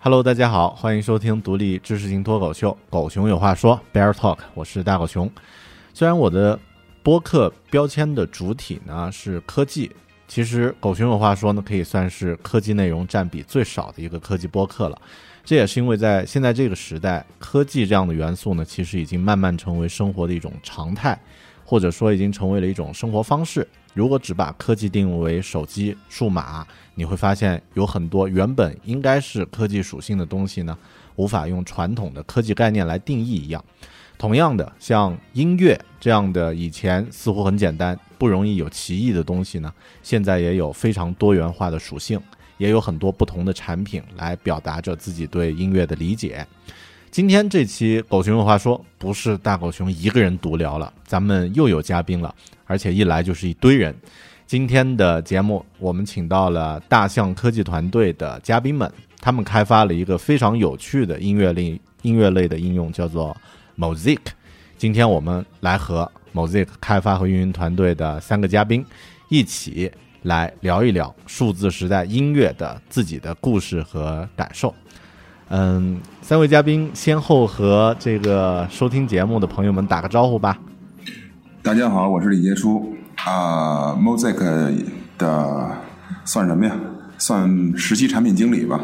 Hello，大家好，欢迎收听独立知识型脱口秀《狗熊有话说》Bear Talk，我是大狗熊。虽然我的播客标签的主体呢是科技，其实《狗熊有话说》呢可以算是科技内容占比最少的一个科技播客了。这也是因为在现在这个时代，科技这样的元素呢，其实已经慢慢成为生活的一种常态，或者说已经成为了一种生活方式。如果只把科技定义为手机、数码，你会发现有很多原本应该是科技属性的东西呢，无法用传统的科技概念来定义一样。同样的，像音乐这样的以前似乎很简单、不容易有歧义的东西呢，现在也有非常多元化的属性，也有很多不同的产品来表达着自己对音乐的理解。今天这期狗熊有话说，不是大狗熊一个人独聊了，咱们又有嘉宾了。而且一来就是一堆人。今天的节目，我们请到了大象科技团队的嘉宾们，他们开发了一个非常有趣的音乐类音乐类的应用，叫做 Mosaic。今天我们来和 Mosaic 开发和运营团队的三个嘉宾一起来聊一聊数字时代音乐的自己的故事和感受。嗯，三位嘉宾先后和这个收听节目的朋友们打个招呼吧。大家好，我是李杰初啊，Mosaic 的算什么呀？算实习产品经理吧。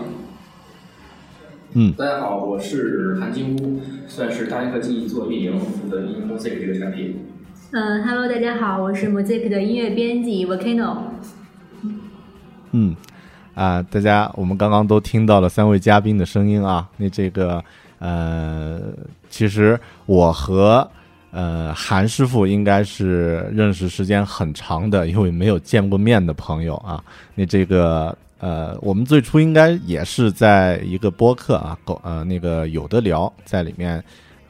嗯。大家好，我是韩金乌，算是大象科技做运营，负责运营 Mosaic 这个产品。嗯，Hello，大家好，我是 Mosaic 的音乐编辑 Volcano。嗯，啊，大家，我们刚刚都听到了三位嘉宾的声音啊。那这个，呃，其实我和。呃，韩师傅应该是认识时间很长的，因为没有见过面的朋友啊。那这个呃，我们最初应该也是在一个播客啊，狗呃那个有的聊在里面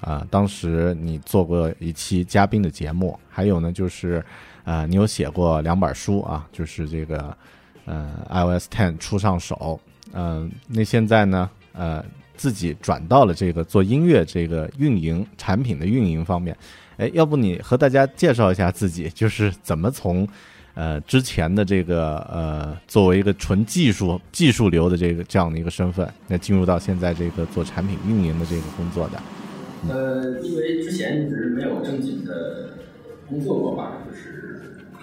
啊。当时你做过一期嘉宾的节目，还有呢就是呃，你有写过两本书啊，就是这个呃 iOS Ten 出上手，嗯，那现在呢呃。自己转到了这个做音乐这个运营产品的运营方面，哎，要不你和大家介绍一下自己，就是怎么从呃之前的这个呃作为一个纯技术技术流的这个这样的一个身份，那进入到现在这个做产品运营的这个工作的。呃，因为之前一直没有正经的工作过吧，就是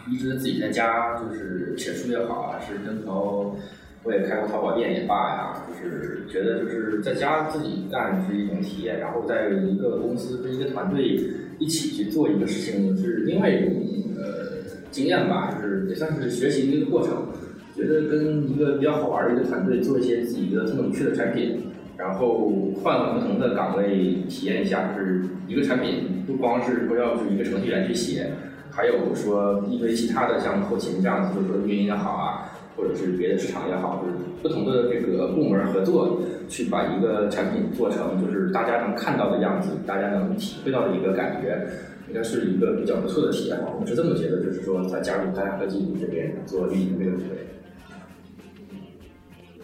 一直自己在家，就是写书也好啊，是跟朋友我也开过淘宝店也罢呀，就是觉得就是在家自己干是一种体验，然后在一个公司跟一个团队一起去做一个事情是另外一种呃经验吧，就是也算是学习的一个过程。觉得跟一个比较好玩的一个团队做一些自己的这么有趣的产品，然后换不同的岗位体验一下，就是一个产品不光是说要是一个程序员去写，还有说一堆其他的像后勤这样子，就是说运营也好啊，或者是别的市场也好，就是不同的这个部门合作去把一个产品做成就是大家能看到的样子，大家能体会到的一个感觉，应该是一个比较不错的体验吧。我是这么觉得，就是说在加入大家科技这边做运营这个职位。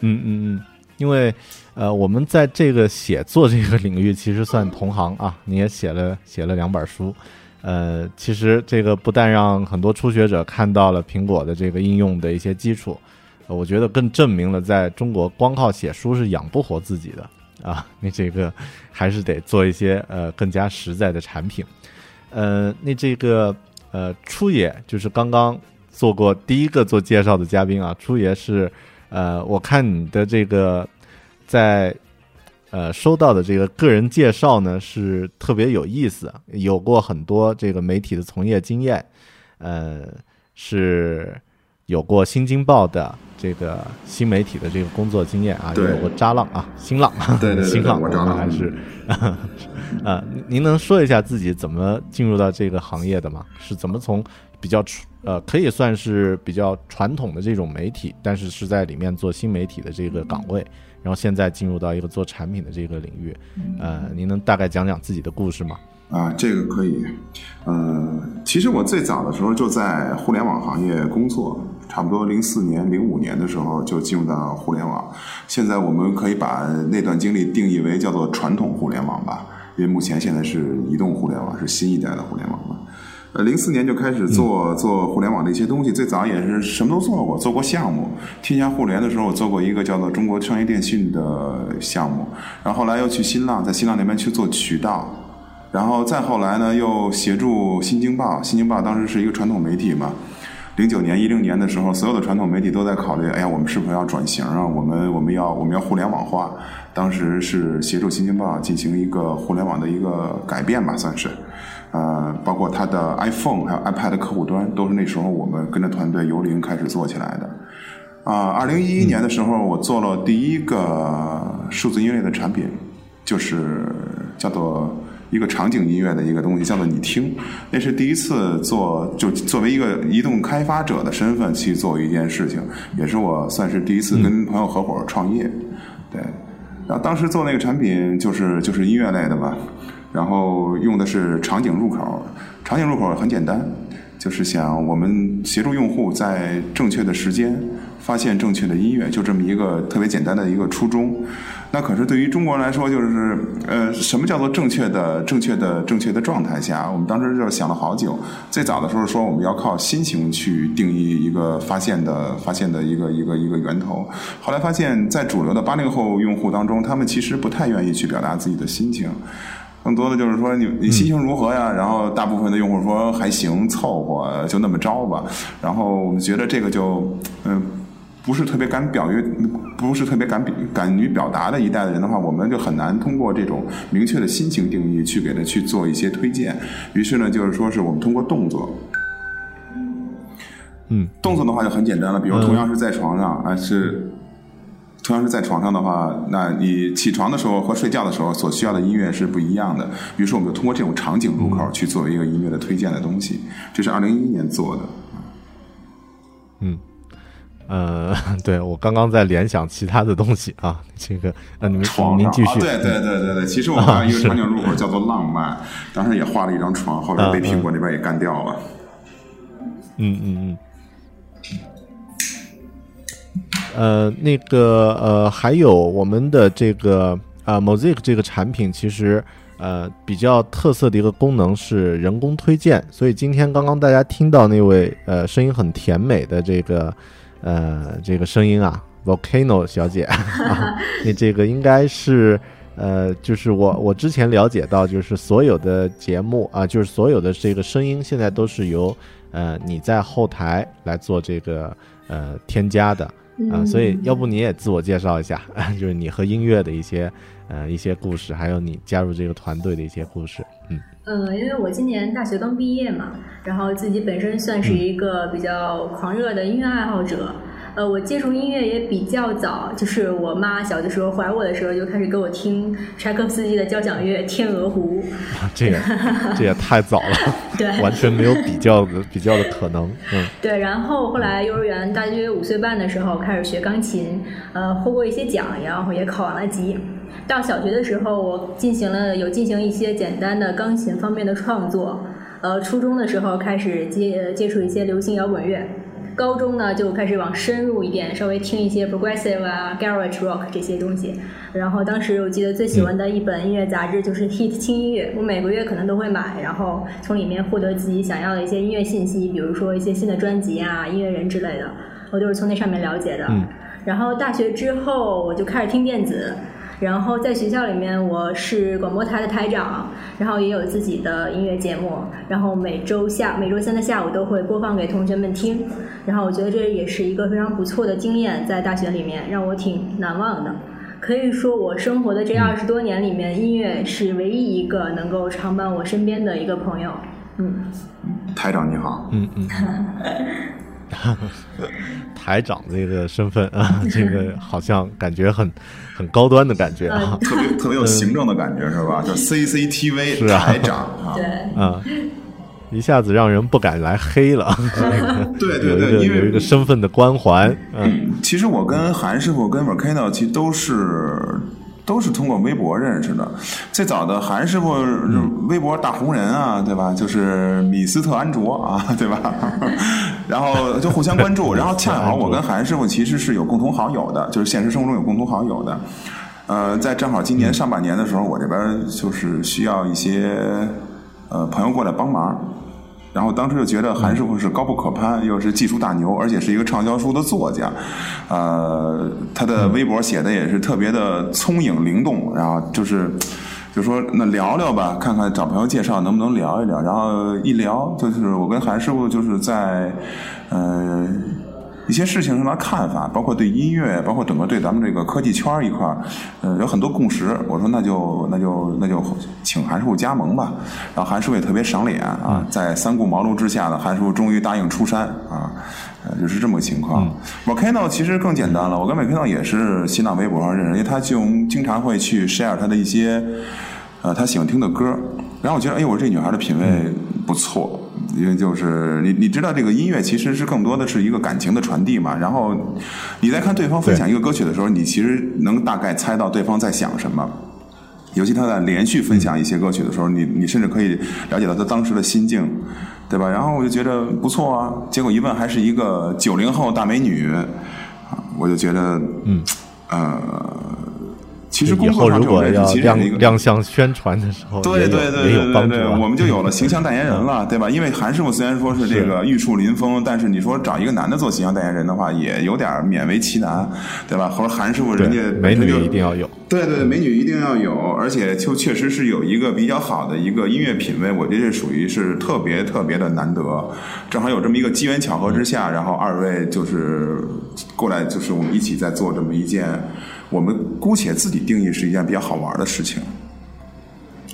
嗯嗯嗯，因为呃，我们在这个写作这个领域其实算同行啊。你也写了写了两本书，呃，其实这个不但让很多初学者看到了苹果的这个应用的一些基础，我觉得更证明了在中国光靠写书是养不活自己的 啊。你这个还是得做一些呃更加实在的产品。呃，那这个呃初野就是刚刚做过第一个做介绍的嘉宾啊，初野是。呃，我看你的这个在呃收到的这个个人介绍呢，是特别有意思，有过很多这个媒体的从业经验，呃，是有过新京报的这个新媒体的这个工作经验啊，也有过扎浪啊，新浪，对对新浪，我扎浪还是啊，您能说一下自己怎么进入到这个行业的吗？是怎么从比较？呃，可以算是比较传统的这种媒体，但是是在里面做新媒体的这个岗位，然后现在进入到一个做产品的这个领域，呃，您能大概讲讲自己的故事吗？啊，这个可以。呃，其实我最早的时候就在互联网行业工作，差不多零四年、零五年的时候就进入到互联网。现在我们可以把那段经历定义为叫做传统互联网吧，因为目前现在是移动互联网，是新一代的互联网嘛。呃，零四年就开始做做互联网的一些东西，最早也是什么都做过，做过项目。天下互联的时候，做过一个叫做中国商业电信的项目，然后后来又去新浪，在新浪那边去做渠道，然后再后来呢，又协助新京报。新京报当时是一个传统媒体嘛，零九年、一零年的时候，所有的传统媒体都在考虑，哎呀，我们是否要转型啊？我们我们要我们要互联网化。当时是协助新京报进行一个互联网的一个改变吧，算是。呃，包括它的 iPhone 还有 iPad 客户端，都是那时候我们跟着团队由零开始做起来的。啊，二零一一年的时候，我做了第一个数字音乐的产品，就是叫做一个场景音乐的一个东西，叫做你听。那是第一次做，就作为一个移动开发者的身份去做一件事情，也是我算是第一次跟朋友合伙创业。对，然后当时做那个产品就是就是音乐类的吧。然后用的是场景入口，场景入口很简单，就是想我们协助用户在正确的时间发现正确的音乐，就这么一个特别简单的一个初衷。那可是对于中国人来说，就是呃，什么叫做正确的、正确的、正确的状态下？我们当时就想了好久。最早的时候说我们要靠心情去定义一个发现的、发现的一个一个一个源头。后来发现，在主流的八零后用户当中，他们其实不太愿意去表达自己的心情。更多的就是说你你心情如何呀？然后大部分的用户说还行，凑合，就那么着吧。然后我们觉得这个就嗯不是特别敢表于不是特别敢敢于表达的一代的人的话，我们就很难通过这种明确的心情定义去给他去做一些推荐。于是呢，就是说是我们通过动作，嗯，动作的话就很简单了。比如同样是在床上，还是。同样是在床上的话，那你起床的时候和睡觉的时候所需要的音乐是不一样的。比如说，我们就通过这种场景入口去作为一个音乐的推荐的东西，这是二零一一年做的。嗯，呃，对我刚刚在联想其他的东西啊，这个那，你们您继续。对对对对对，其实我们一个场景入口叫做浪漫，当时也画了一张床，后来被苹果那边也干掉了。嗯嗯嗯。呃，那个呃，还有我们的这个啊，Mosaic 这个产品，其实呃比较特色的一个功能是人工推荐。所以今天刚刚大家听到那位呃声音很甜美的这个呃这个声音啊，Volcano 小姐，啊，那这个应该是呃，就是我我之前了解到，就是所有的节目啊，就是所有的这个声音，现在都是由呃你在后台来做这个呃添加的啊，所以要不你也自我介绍一下，就是你和音乐的一些呃一些故事，还有你加入这个团队的一些故事，嗯。呃，因为我今年大学刚毕业嘛，然后自己本身算是一个比较狂热的音乐爱好者。呃，我接触音乐也比较早，就是我妈小的时候怀我的时候就开始给我听柴可夫斯基的交响乐《天鹅湖》。这个 这也太早了，对，完全没有比较的比较的可能。嗯，对。然后后来幼儿园大约五岁半的时候开始学钢琴，呃，获过一些奖，然后也考完了级。到小学的时候，我进行了有进行一些简单的钢琴方面的创作。呃，初中的时候开始接接触一些流行摇滚乐。高中呢，就开始往深入一点，稍微听一些 progressive 啊，garage rock 这些东西。然后当时我记得最喜欢的一本音乐杂志就是《Hit 轻音乐》，我每个月可能都会买，然后从里面获得自己想要的一些音乐信息，比如说一些新的专辑啊、音乐人之类的，我都是从那上面了解的。然后大学之后，我就开始听电子。然后在学校里面，我是广播台的台长，然后也有自己的音乐节目，然后每周下每周三的下午都会播放给同学们听，然后我觉得这也是一个非常不错的经验，在大学里面让我挺难忘的。可以说，我生活的这二十多年里面，音乐是唯一一个能够常伴我身边的一个朋友。嗯，台长你好。嗯嗯。台长这个身份啊，这个好像感觉很很高端的感觉啊，特别特别有行政的感觉是吧？叫 CCTV 是、啊台长啊，对啊，一下子让人不敢来黑了。对对对，因为有一个身份的光环。嗯，其实我跟韩师傅跟 Volcano 其实都是。都是通过微博认识的，最早的韩师傅微博大红人啊，对吧？就是米斯特安卓啊，对吧？然后就互相关注，然后恰好我跟韩师傅其实是有共同好友的，就是现实生活中有共同好友的。呃，在正好今年上半年的时候，我这边就是需要一些呃朋友过来帮忙。然后当时就觉得韩师傅是高不可攀，又是技术大牛，而且是一个畅销书的作家，呃，他的微博写的也是特别的聪颖灵动，然后就是就说那聊聊吧，看看找朋友介绍能不能聊一聊，然后一聊就是我跟韩师傅就是在呃。一些事情上的看法，包括对音乐，包括整个对咱们这个科技圈一块儿，嗯，有很多共识。我说那就那就那就请韩师傅加盟吧。然后韩师傅也特别赏脸啊，在三顾茅庐之下呢，韩师傅终于答应出山啊，就是这么个情况。Volcano 其实更简单了，我跟 Volcano 也是新浪微博上认识，因为他就经常会去 share 他的一些呃他喜欢听的歌，然后我觉得哎，我这女孩的品味不错。因为就是你你知道这个音乐其实是更多的是一个感情的传递嘛，然后你在看对方分享一个歌曲的时候，你其实能大概猜到对方在想什么。尤其他在连续分享一些歌曲的时候，你你甚至可以了解到他当时的心境，对吧？然后我就觉得不错啊，结果一问还是一个九零后大美女，啊，我就觉得嗯呃。其实以后如果要亮亮相宣传的时候，对对对对对对，我们就有了形象代言人了，对吧？因为韩师傅虽然说是这个玉树临风，但是你说找一个男的做形象代言人的话，也有点勉为其难，对吧？或者韩师傅人家美女一定要有，对对，美女一定要有，而且就确实是有一个比较好的一个音乐品味，我觉得这属于是特别特别的难得。正好有这么一个机缘巧合之下，然后二位就是过来，就是我们一起在做这么一件。我们姑且自己定义是一件比较好玩的事情。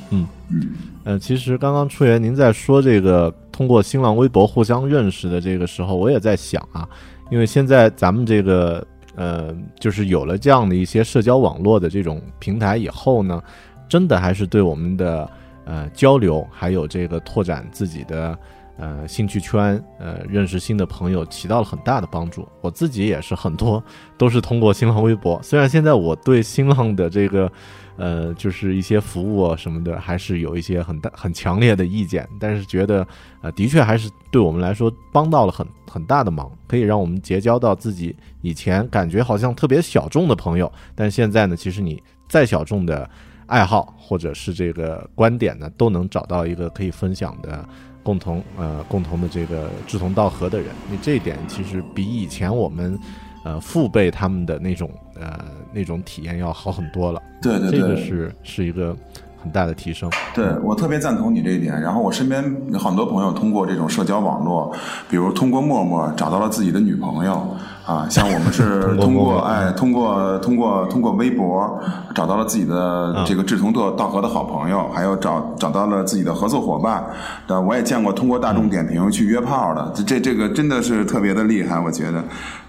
嗯嗯，呃，其实刚刚初原您在说这个通过新浪微博互相认识的这个时候，我也在想啊，因为现在咱们这个呃，就是有了这样的一些社交网络的这种平台以后呢，真的还是对我们的呃交流，还有这个拓展自己的。呃，兴趣圈，呃，认识新的朋友起到了很大的帮助。我自己也是很多都是通过新浪微博。虽然现在我对新浪的这个，呃，就是一些服务啊什么的，还是有一些很大很强烈的意见，但是觉得，呃，的确还是对我们来说帮到了很很大的忙，可以让我们结交到自己以前感觉好像特别小众的朋友。但现在呢，其实你再小众的爱好或者是这个观点呢，都能找到一个可以分享的。共同呃共同的这个志同道合的人，你这一点其实比以前我们呃父辈他们的那种呃那种体验要好很多了。对对对，这个是是一个很大的提升。对我特别赞同你这一点。然后我身边很多朋友通过这种社交网络，比如通过陌陌找到了自己的女朋友。啊，像我们是通过哎，通过通过通过微博找到了自己的这个志同道道合的好朋友，还有找找到了自己的合作伙伴。但，我也见过通过大众点评去约炮的，这这个真的是特别的厉害，我觉得，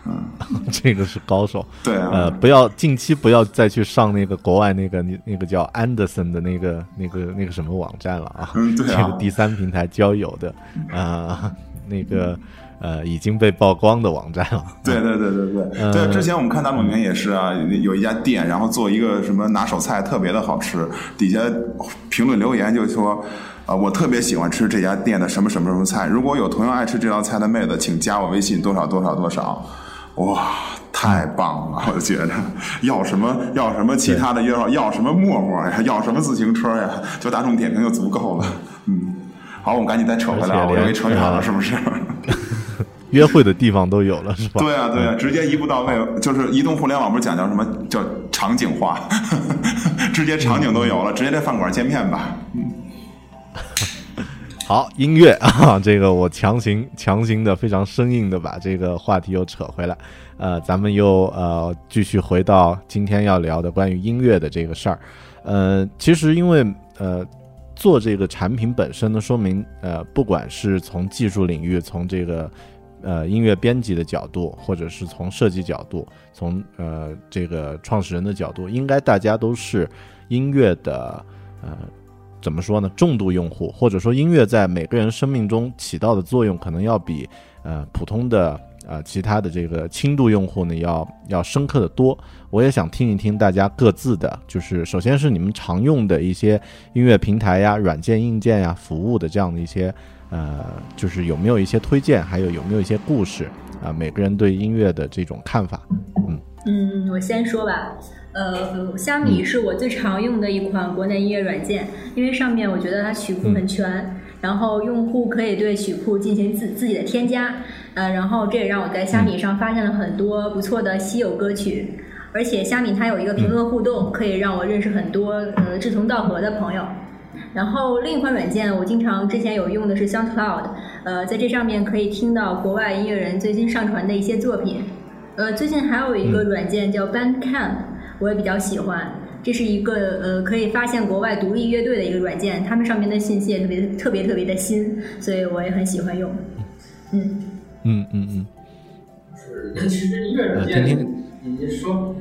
嗯，这个是高手。对啊，呃，不要近期不要再去上那个国外那个那那个叫 Anderson 的那个那个那个什么网站了啊，嗯，对啊，这个第三平台交友的啊，那个。呃，已经被曝光的网站了。对对对对对，对。之前我们看大众点评也是啊，有一家店，然后做一个什么拿手菜，特别的好吃。底下评论留言就说，啊，我特别喜欢吃这家店的什么什么什么菜。如果有同样爱吃这道菜的妹子，请加我微信多少多少多少。哇，太棒了！我觉得 要什么要什么其他的要要什么陌陌呀，要什么自行车呀，就大众点评就足够了。嗯，好，我们赶紧再扯回来，我容易扯远了，是不是？约会的地方都有了，是吧？对啊，对啊，直接一步到位，就是移动互联网不是讲叫什么叫场景化，直接场景都有了，直接在饭馆见面吧。嗯，好，音乐 啊，这个我强行强行的非常生硬的把这个话题又扯回来，呃，咱们又呃继续回到今天要聊的关于音乐的这个事儿。呃，其实因为呃做这个产品本身呢，说明呃不管是从技术领域，从这个。呃，音乐编辑的角度，或者是从设计角度，从呃这个创始人的角度，应该大家都是音乐的呃怎么说呢？重度用户，或者说音乐在每个人生命中起到的作用，可能要比呃普通的呃其他的这个轻度用户呢要要深刻的多。我也想听一听大家各自的，就是首先是你们常用的一些音乐平台呀、软件、硬件呀、服务的这样的一些。呃，就是有没有一些推荐，还有有没有一些故事啊？每个人对音乐的这种看法，嗯嗯，我先说吧。呃，虾米是我最常用的一款国内音乐软件，因为上面我觉得它曲库很全，然后用户可以对曲库进行自自己的添加，呃，然后这也让我在虾米上发现了很多不错的稀有歌曲，而且虾米它有一个评论互动，可以让我认识很多呃志同道合的朋友。然后另一款软件，我经常之前有用的是 SoundCloud，呃，在这上面可以听到国外音乐人最新上传的一些作品。呃，最近还有一个软件叫 Bandcamp，我也比较喜欢。这是一个呃可以发现国外独立乐队的一个软件，他们上面的信息也特别特别特别的新，所以我也很喜欢用。嗯嗯嗯嗯。是，其实音乐软件，你说。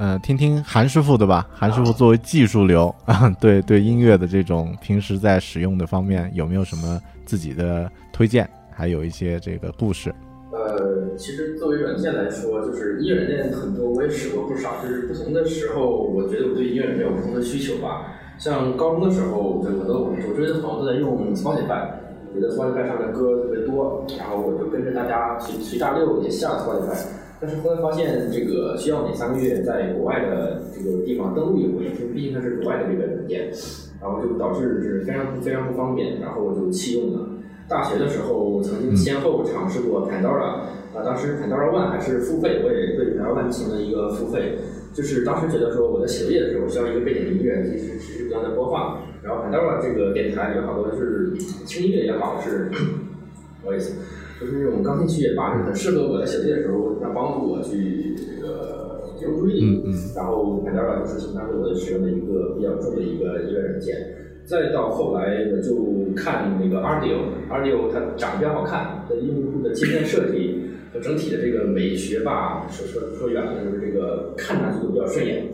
呃，听听韩师傅的吧。韩师傅作为技术流啊，对对音乐的这种平时在使用的方面，有没有什么自己的推荐？还有一些这个故事。呃，其实作为软件来说，就是音乐软件很多，我也使过不少。就是不同的时候，我觉得我对音乐软件有不同的需求吧。像高中的时候，就我的我周围的朋友都在用 Spotify，觉得 Spotify 上的歌特别多，然后我就跟着大家随随大溜也下了 Spotify。但是后来发现，这个需要每三个月在国外的这个地方登录一回，因为毕竟它是国外的这个软件，然后就导致是非常非常不方便，然后我就弃用了。大学的时候曾经先后尝试过 Pandora，啊，当时 Pandora One 还是付费，我也对 Pandora One 进行了一个付费，就是当时觉得说我在写作业的时候需要一个背景音乐，一直持续不断的播放，然后 Pandora 这个电台里好多是轻音乐也好，是不好意思。就是那种钢琴曲也罢，是很适合我在写作业的时候，来帮助我去这个集中注意力。然后 Pandora 就是当时我使用的一个比较重的一个音乐软件。再到后来，我就看那个 Audio，Audio 它长得比较好看，它用户的界面设计和整体的这个美学吧，说说说远了就是这个看上去都比较顺眼。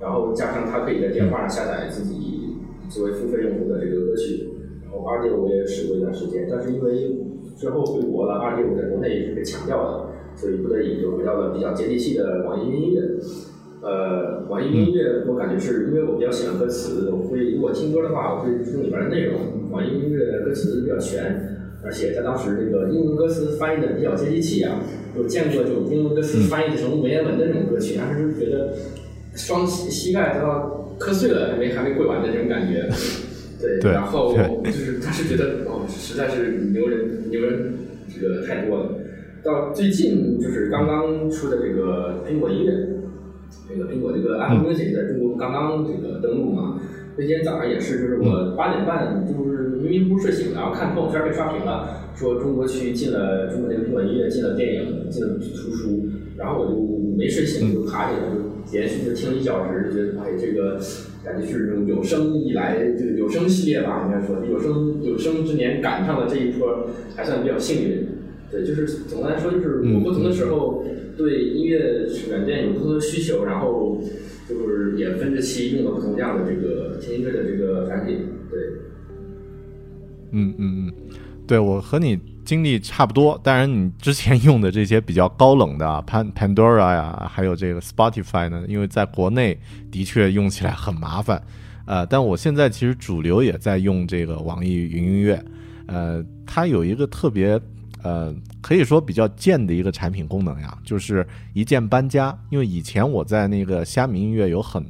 然后加上它可以在电话上下载自己作为付费用户的这个歌曲。然后 Audio 我也使过一段时间，但是因为之后回国了，二六在国内也是被强调的，所以不得已就回到了比较接地气的网易云音乐。呃，网易云音乐我感觉是因为我比较喜欢歌词，我会如果听歌的话，我会听里边的内容。网易云音乐歌词比较全，而且在当时这个英文歌词翻译的比较接地气啊，有见过这种英文歌词翻译成文言文的那种歌曲，当时就觉得双膝膝盖都要磕碎了，还没还没跪完的这种感觉。对，然后就是他是觉得哦，实在是牛人牛人这个太多了。到最近就是刚刚出的这个苹果音乐，这个苹果这个 Apple Music 在中国刚刚这个登陆嘛。那天早上也是，就是我八点半就是明明不睡醒，然后看朋友圈被刷屏了，说中国区进了中国这个苹果音乐进了电影进了图书，然后我就没睡醒就爬起来就连续就听了一小时，觉得哎这个感觉是这种有生以来这个有生系列吧，应该说有生有生之年赶上了这一波，还算比较幸运。对，就是总的来说就是我不同的时候对音乐软件有不同的需求，然后。就是也分着期用了不同样的这个听音乐的这个产品，对。嗯嗯嗯，对我和你经历差不多，当然你之前用的这些比较高冷的 Pan Pandora 呀，还有这个 Spotify 呢，因为在国内的确用起来很麻烦，呃，但我现在其实主流也在用这个网易云音乐，呃，它有一个特别。呃，可以说比较贱的一个产品功能呀，就是一键搬家。因为以前我在那个虾米音乐有很，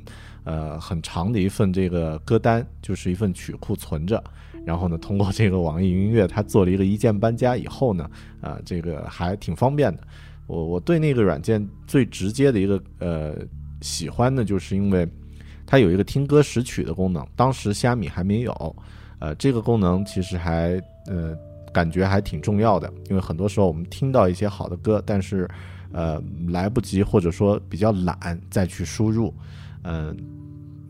呃很长的一份这个歌单，就是一份曲库存着。然后呢，通过这个网易云音乐，它做了一个一键搬家以后呢，啊，这个还挺方便的。我我对那个软件最直接的一个呃喜欢呢，就是因为它有一个听歌识曲的功能，当时虾米还没有。呃，这个功能其实还呃。感觉还挺重要的，因为很多时候我们听到一些好的歌，但是，呃，来不及或者说比较懒再去输入，嗯，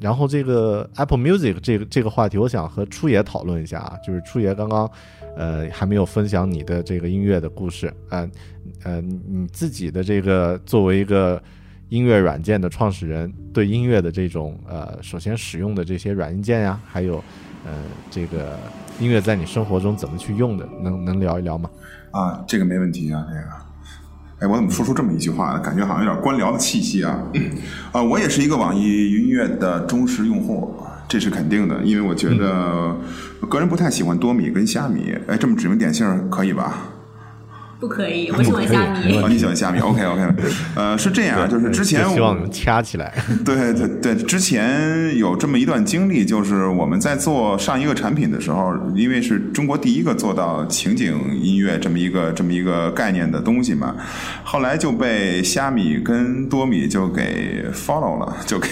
然后这个 Apple Music 这个这个话题，我想和初野讨论一下啊，就是初野刚刚，呃，还没有分享你的这个音乐的故事，嗯，呃，你自己的这个作为一个音乐软件的创始人，对音乐的这种呃，首先使用的这些软硬件呀，还有，呃，这个。音乐在你生活中怎么去用的？能能聊一聊吗？啊，这个没问题啊，这个。哎，我怎么说出这么一句话呢？感觉好像有点官僚的气息啊。啊，我也是一个网易云音乐的忠实用户，这是肯定的，因为我觉得个人不太喜欢多米跟虾米。哎，这么指名点姓可以吧？不可以，我喜欢虾米。哦，你喜欢虾米？OK OK。呃，是这样，就是之前希望掐起来。对对对，之前有这么一段经历，就是我们在做上一个产品的时候，因为是中国第一个做到情景音乐这么一个这么一个概念的东西嘛，后来就被虾米跟多米就给 follow 了，就给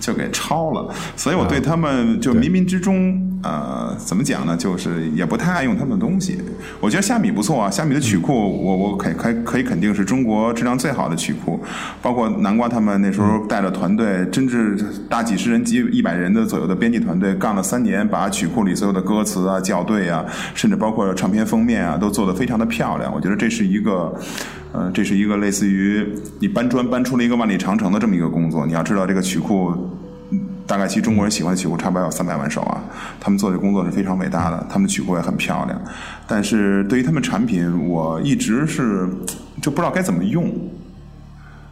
就给抄了，所以我对他们就冥冥之中。呃，怎么讲呢？就是也不太爱用他们的东西。我觉得虾米不错啊，虾米的曲库，我我可可可以肯定是中国质量最好的曲库。包括南瓜他们那时候带着团队，真是大几十人、几一百人的左右的编辑团队，干了三年，把曲库里所有的歌词啊、校对啊，甚至包括唱片封面啊，都做得非常的漂亮。我觉得这是一个，呃，这是一个类似于你搬砖搬出了一个万里长城的这么一个工作。你要知道这个曲库。大概其中国人喜欢的曲库差不多有三百万首啊，他们做的工作是非常伟大的，他们的曲库也很漂亮。但是对于他们产品，我一直是就不知道该怎么用。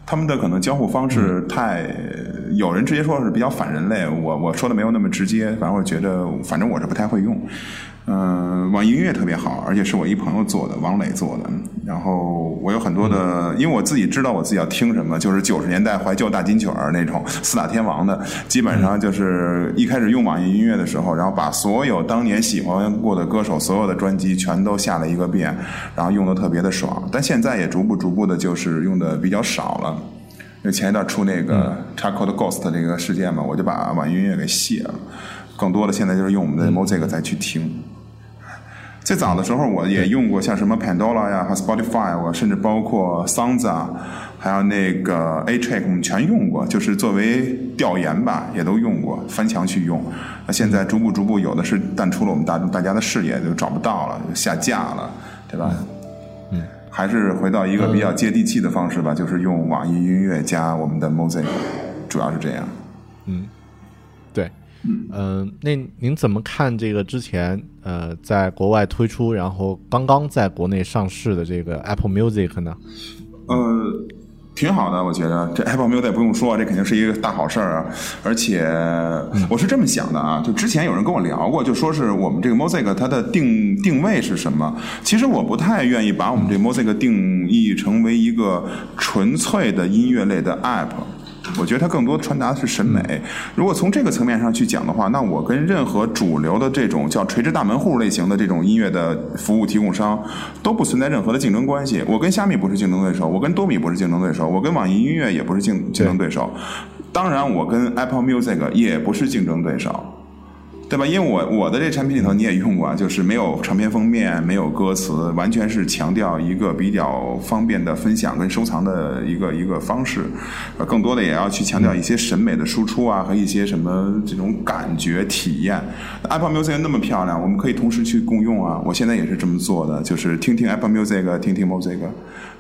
他们的可能交互方式太，有人直接说是比较反人类，我我说的没有那么直接，反正我觉得，反正我是不太会用。嗯，网易音乐特别好，而且是我一朋友做的，王磊做的。然后我有很多的，因为我自己知道我自己要听什么，就是九十年代怀旧大金曲儿那种四大天王的，基本上就是一开始用网易音乐的时候，然后把所有当年喜欢过的歌手所有的专辑全都下了一个遍，然后用的特别的爽。但现在也逐步逐步的，就是用的比较少了。因为前一段出那个 Charcoal Ghost 这个事件嘛，我就把网易音乐给卸了。更多的现在就是用我们的 Music 再去听。最早的时候，我也用过像什么 Pandora 呀和 Spotify，我甚至包括 Sounds 啊，还有那个 A Track，我们全用过，就是作为调研吧，也都用过，翻墙去用。那现在逐步逐步有的是淡出了我们大大家的视野，就找不到了，就下架了，对吧？嗯，还是回到一个比较接地气的方式吧，就是用网易音乐加我们的 Music，主要是这样。嗯。嗯，那您怎么看这个之前呃在国外推出，然后刚刚在国内上市的这个 Apple Music 呢？呃，挺好的，我觉得这 Apple Music 不用说，这肯定是一个大好事儿啊。而且我是这么想的啊，就之前有人跟我聊过，就说是我们这个 Music 它的定定位是什么？其实我不太愿意把我们这 Music 定义成为一个纯粹的音乐类的 App。我觉得它更多传达的是审美。如果从这个层面上去讲的话，那我跟任何主流的这种叫垂直大门户类型的这种音乐的服务提供商都不存在任何的竞争关系。我跟虾米不是竞争对手，我跟多米不是竞争对手，我跟网易音乐也不是竞竞争对手。当然，我跟 Apple Music 也不是竞争对手。对吧？因为我我的这产品里头你也用过，就是没有唱片封面，没有歌词，完全是强调一个比较方便的分享跟收藏的一个一个方式。呃，更多的也要去强调一些审美的输出啊，和一些什么这种感觉体验。Apple Music 那么漂亮，我们可以同时去共用啊。我现在也是这么做的，就是听听 Apple Music，听听 Music，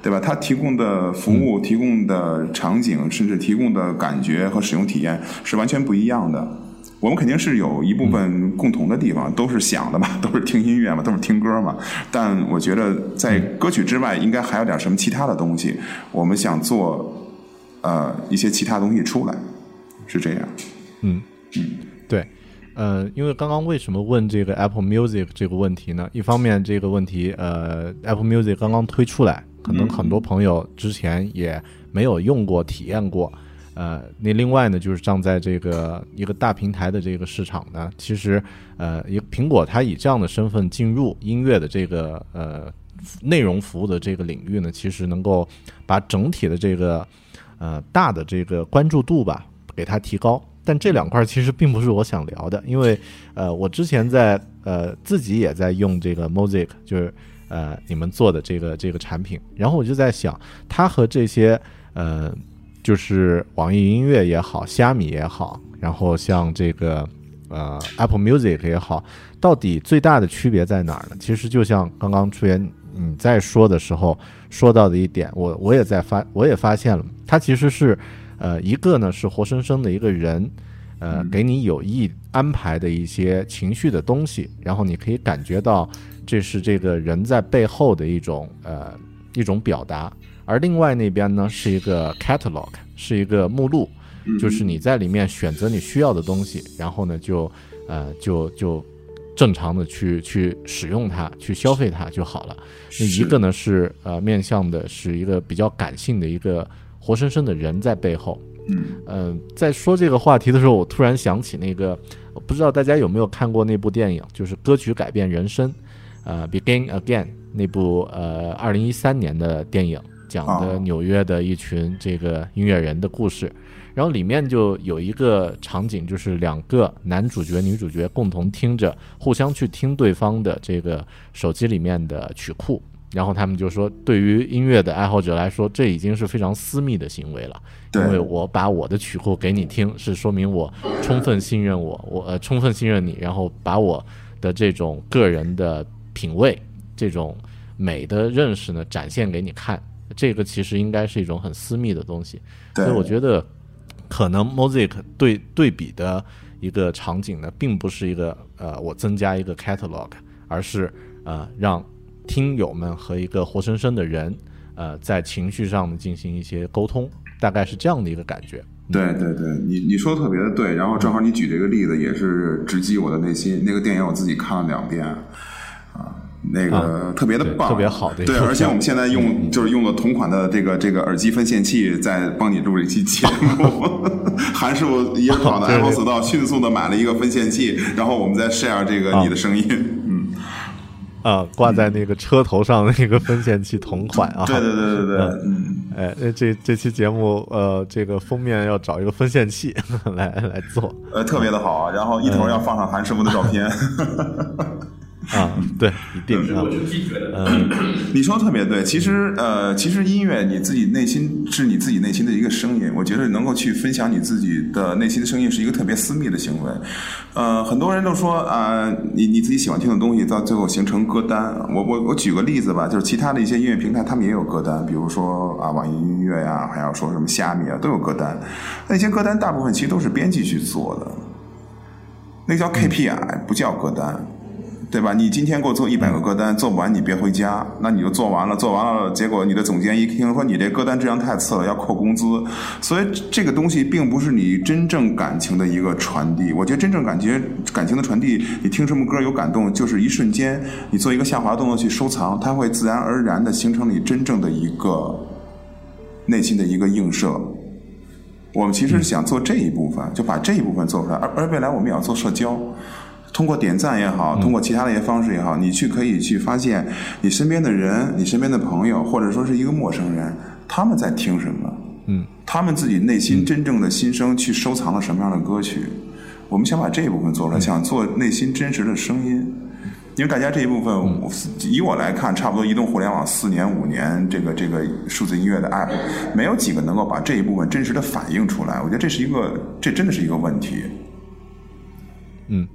对吧？它提供的服务、提供的场景，甚至提供的感觉和使用体验是完全不一样的。我们肯定是有一部分共同的地方，都是想的嘛，都是听音乐嘛，都是听歌嘛。但我觉得在歌曲之外，应该还有点什么其他的东西。我们想做呃一些其他东西出来，是这样。嗯嗯，对，呃，因为刚刚为什么问这个 Apple Music 这个问题呢？一方面这个问题，呃，Apple Music 刚刚推出来，可能很多朋友之前也没有用过、体验过。呃，那另外呢，就是站在这个一个大平台的这个市场呢，其实，呃，一个苹果它以这样的身份进入音乐的这个呃内容服务的这个领域呢，其实能够把整体的这个呃大的这个关注度吧给它提高。但这两块其实并不是我想聊的，因为呃，我之前在呃自己也在用这个 Mosaic，就是呃你们做的这个这个产品，然后我就在想，它和这些呃。就是网易音乐也好，虾米也好，然后像这个呃 Apple Music 也好，到底最大的区别在哪儿呢？其实就像刚刚出言你在说的时候说到的一点，我我也在发，我也发现了，它其实是呃一个呢是活生生的一个人，呃给你有意安排的一些情绪的东西，然后你可以感觉到这是这个人在背后的一种呃一种表达。而另外那边呢，是一个 catalog，是一个目录，就是你在里面选择你需要的东西，然后呢，就呃就就正常的去去使用它，去消费它就好了。那一个呢是呃面向的是一个比较感性的一个活生生的人在背后。嗯，在说这个话题的时候，我突然想起那个，不知道大家有没有看过那部电影，就是歌曲改变人生，呃，Begin Again 那部呃二零一三年的电影。讲的纽约的一群这个音乐人的故事，然后里面就有一个场景，就是两个男主角、女主角共同听着，互相去听对方的这个手机里面的曲库，然后他们就说，对于音乐的爱好者来说，这已经是非常私密的行为了，因为我把我的曲库给你听，是说明我充分信任我，我呃充分信任你，然后把我的这种个人的品味、这种美的认识呢展现给你看。这个其实应该是一种很私密的东西，所以我觉得可能 Mosaic 对对比的一个场景呢，并不是一个呃我增加一个 catalog，而是呃让听友们和一个活生生的人呃在情绪上呢进行一些沟通，大概是这样的一个感觉。对对对，你你说的特别的对，然后正好你举这个例子也是直击我的内心。那个电影我自己看了两遍啊。那个特别的棒，特别好的对，而且我们现在用就是用了同款的这个这个耳机分线器，在帮你录这期节目。韩师傅也 跑到 Apple Store 迅速的买了一个分线器，然后我们再 share 这个你的声音，嗯，啊，挂在那个车头上的那个分线器同款啊，对对对对对，嗯，哎，这这期节目呃，这个封面要找一个分线器 来来做，呃，特别的好啊，然后一头要放上韩师傅的照片。啊，对，一定啊。嗯，你说的特别对。其实，呃，其实音乐你自己内心是你自己内心的一个声音。我觉得能够去分享你自己的内心的声音是一个特别私密的行为。呃，很多人都说啊，你你自己喜欢听的东西，到最后形成歌单。我我我举个例子吧，就是其他的一些音乐平台，他们也有歌单，比如说啊，网易音乐呀，还有说什么虾米啊，都有歌单。那些歌单大部分其实都是编辑去做的，那叫 KPI，不叫歌单。对吧？你今天给我做一百个歌单，做不完你别回家。那你就做完了，做完了，结果你的总监一听说你这歌单质量太次了，要扣工资。所以这个东西并不是你真正感情的一个传递。我觉得真正感觉感情的传递，你听什么歌有感动，就是一瞬间，你做一个下滑动作去收藏，它会自然而然的形成你真正的一个内心的一个映射。我们其实是想做这一部分，就把这一部分做出来，而而未来我们也要做社交。通过点赞也好，通过其他的一些方式也好，你去可以去发现你身边的人、你身边的朋友，或者说是一个陌生人，他们在听什么，嗯，他们自己内心真正的心声，去收藏了什么样的歌曲。我们想把这一部分做出来，想做内心真实的声音。因为大家这一部分，我以我来看，差不多移动互联网四年五年，这个这个数字音乐的 app，没有几个能够把这一部分真实的反映出来。我觉得这是一个，这真的是一个问题。嗯，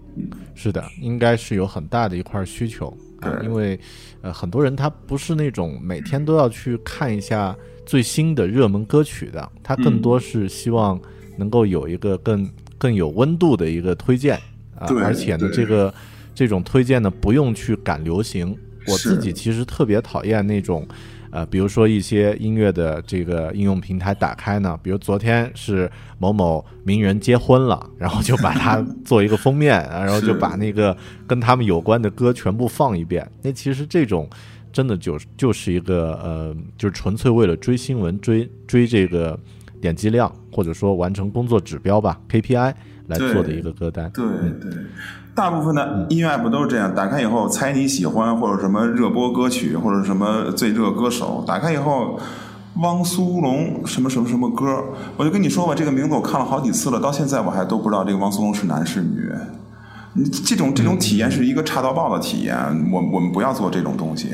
是的，应该是有很大的一块需求啊，因为呃，很多人他不是那种每天都要去看一下最新的热门歌曲的，他更多是希望能够有一个更更有温度的一个推荐啊，对而且呢，这个这种推荐呢不用去赶流行。我自己其实特别讨厌那种。呃，比如说一些音乐的这个应用平台打开呢，比如昨天是某某名人结婚了，然后就把它 做一个封面，啊然后就把那个跟他们有关的歌全部放一遍。那其实这种真的就就是一个呃，就是纯粹为了追新闻、追追这个点击量，或者说完成工作指标吧 KPI 来做的一个歌单。对对，大部分的音乐 app 都是这样，打开以后猜你喜欢或者什么热播歌曲或者什么最热歌手，打开以后。汪苏泷什么什么什么歌，我就跟你说吧，这个名字我看了好几次了，到现在我还都不知道这个汪苏泷是男是女。你这种这种体验是一个差到爆的体验，我我们不要做这种东西。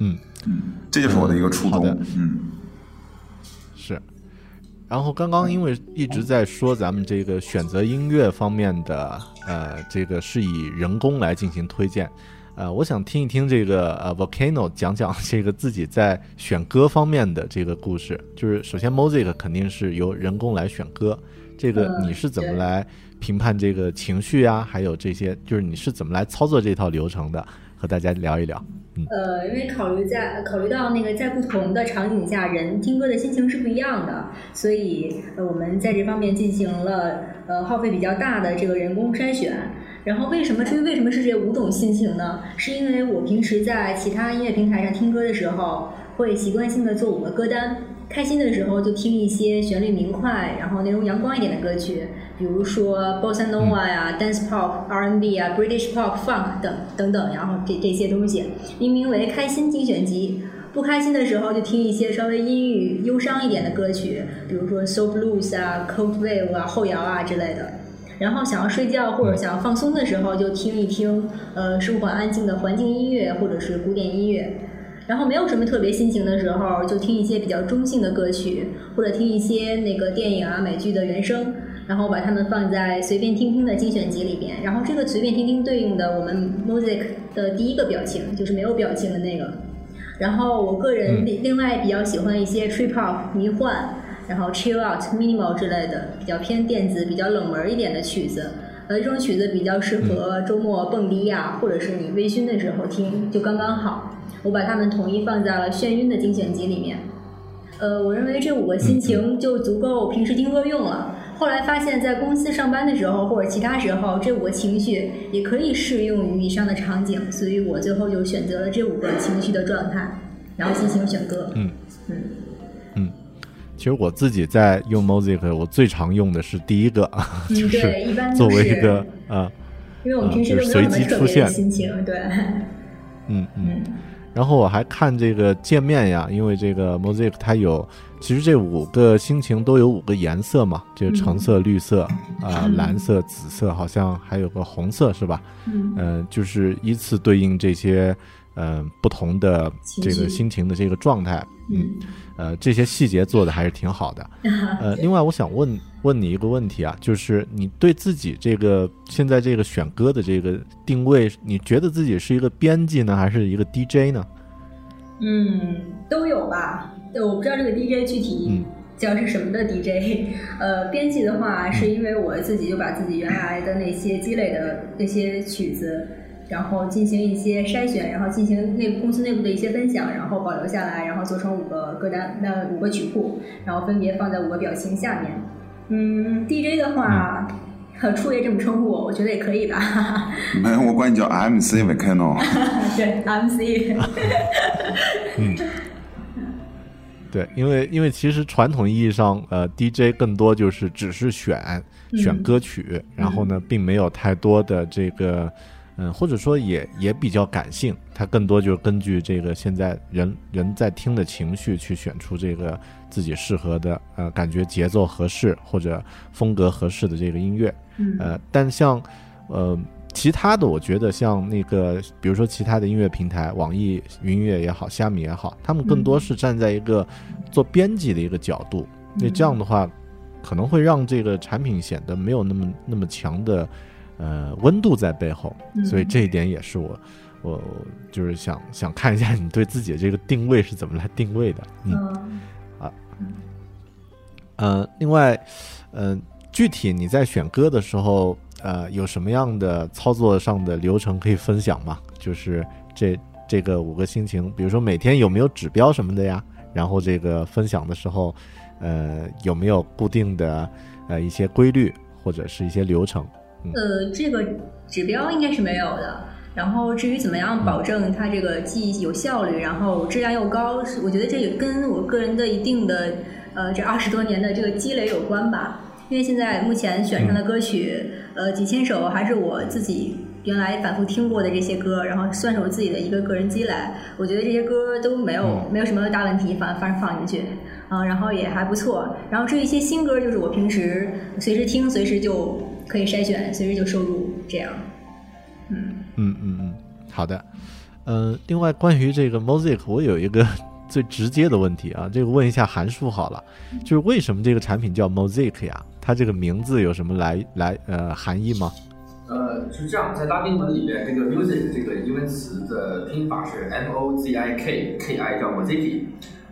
嗯嗯，这就是我的一个初衷。嗯，是。然后刚刚因为一直在说咱们这个选择音乐方面的，呃，这个是以人工来进行推荐，呃，我想听一听这个呃 Volcano 讲讲这个自己在选歌方面的这个故事。就是首先 Music 肯定是由人工来选歌，这个嗯你是怎么来评判这个情绪啊？还有这些，就是你是怎么来操作这套流程的？和大家聊一聊。呃，因为考虑在考虑到那个在不同的场景下，人听歌的心情是不一样的，所以呃我们在这方面进行了呃耗费比较大的这个人工筛选。然后为什么至于为什么是这五种心情呢？是因为我平时在其他音乐平台上听歌的时候，会习惯性的做五个歌单。开心的时候就听一些旋律明快，然后内容阳光一点的歌曲，比如说 bossa nova 呀、dance pop、R&B 啊、British pop、funk 等等等，然后这这些东西命名为开心精选集。不开心的时候就听一些稍微阴郁、忧伤一点的歌曲，比如说 soul blues 啊、cold wave 啊、后摇啊之类的。然后想要睡觉或者想要放松的时候，就听一听呃舒缓安静的环境音乐或者是古典音乐。然后没有什么特别心情的时候，就听一些比较中性的歌曲，或者听一些那个电影啊、美剧的原声，然后把它们放在随便听听的精选集里边。然后这个随便听听对应的我们 music 的第一个表情，就是没有表情的那个。然后我个人另另外比较喜欢一些 trip hop 迷幻，然后 chill out minimal 之类的比较偏电子、比较冷门一点的曲子。呃，这种曲子比较适合周末蹦迪呀、或者是你微醺的时候听，就刚刚好。我把它们统一放在了眩晕的精选集里面。呃，我认为这五个心情就足够平时听歌用了。后来发现，在公司上班的时候或者其他时候，这五个情绪也可以适用于以上的场景，所以我最后就选择了这五个情绪的状态，然后进行选歌。嗯。嗯。嗯。其实我自己在用 Music，我最常用的是第一个，嗯，就是对，一般作为一个啊，因为我们平时就是随机出没有什么特别的现。心情，对，嗯嗯。嗯。然后我还看这个界面呀，因为这个 Mosaic 它有，其实这五个心情都有五个颜色嘛，这个橙色、绿色啊、嗯蓝色、紫色，好像还有个红色是吧？嗯呃、就是依次对应这些嗯、呃不同的这个心情的这个状态，嗯嗯呃这些细节做的还是挺好的。呃，另外我想问问你一个问题啊，就是你对自己这个现在这个选歌的这个定位，你觉得自己是一个编辑呢，还是一个 DJ 呢？嗯，都有吧。对，我不知道这个 DJ 具体嗯叫是什么的 DJ。呃，编辑的话，是因为我自己就把自己原来的那些积累的那些曲子，然后进行一些筛选，然后进行内部公司内部的一些分享，然后保留下来，然后做成五个歌单，那五个曲库，然后分别放在五个表情下面。嗯，DJ 的话。呃，初爷这么称呼我，我觉得也可以吧。没有，我管你叫 MC Volcano。对，MC。对，因为因为其实传统意义上，呃，DJ 更多就是只是选选歌曲，然后呢，并没有太多的这个，嗯，或者说也也比较感性，它更多就是根据这个现在人人在听的情绪去选出这个自己适合的，呃，感觉节奏合适或者风格合适的这个音乐，呃，但像，呃。其他的，我觉得像那个，比如说其他的音乐平台，网易云音乐也好，虾米也好，他们更多是站在一个做编辑的一个角度。那这样的话，可能会让这个产品显得没有那么那么强的呃温度在背后。所以这一点也是我我就是想想看一下你对自己的这个定位是怎么来定位的。嗯啊，嗯，另外，嗯，具体你在选歌的时候。呃，有什么样的操作上的流程可以分享吗？就是这这个五个心情，比如说每天有没有指标什么的呀？然后这个分享的时候，呃，有没有固定的呃一些规律或者是一些流程？呃，这个指标应该是没有的。然后至于怎么样保证它这个既有效率，然后质量又高，我觉得这也跟我个人的。一定的。呃这二十多年的。这个积累有关吧。因为现在目前选上的歌曲，呃，几千首还是我自己原来反复听过的这些歌，然后算是我自己的一个个人积累。我觉得这些歌都没有没有什么大问题，反反正放进去，啊，然后也还不错。然后至于一些新歌，就是我平时随时听，随时就可以筛选，随时就收录这样。嗯嗯嗯嗯，好的。呃，另外关于这个 mosic 我有一个。最直接的问题啊，这个问一下韩叔好了，就是为什么这个产品叫 Mosaic 呀？它这个名字有什么来来呃含义吗？呃，是这样，在拉丁文里面，这个 music 这个英文词的拼法是 M O Z I K K I 叫 Mosaic，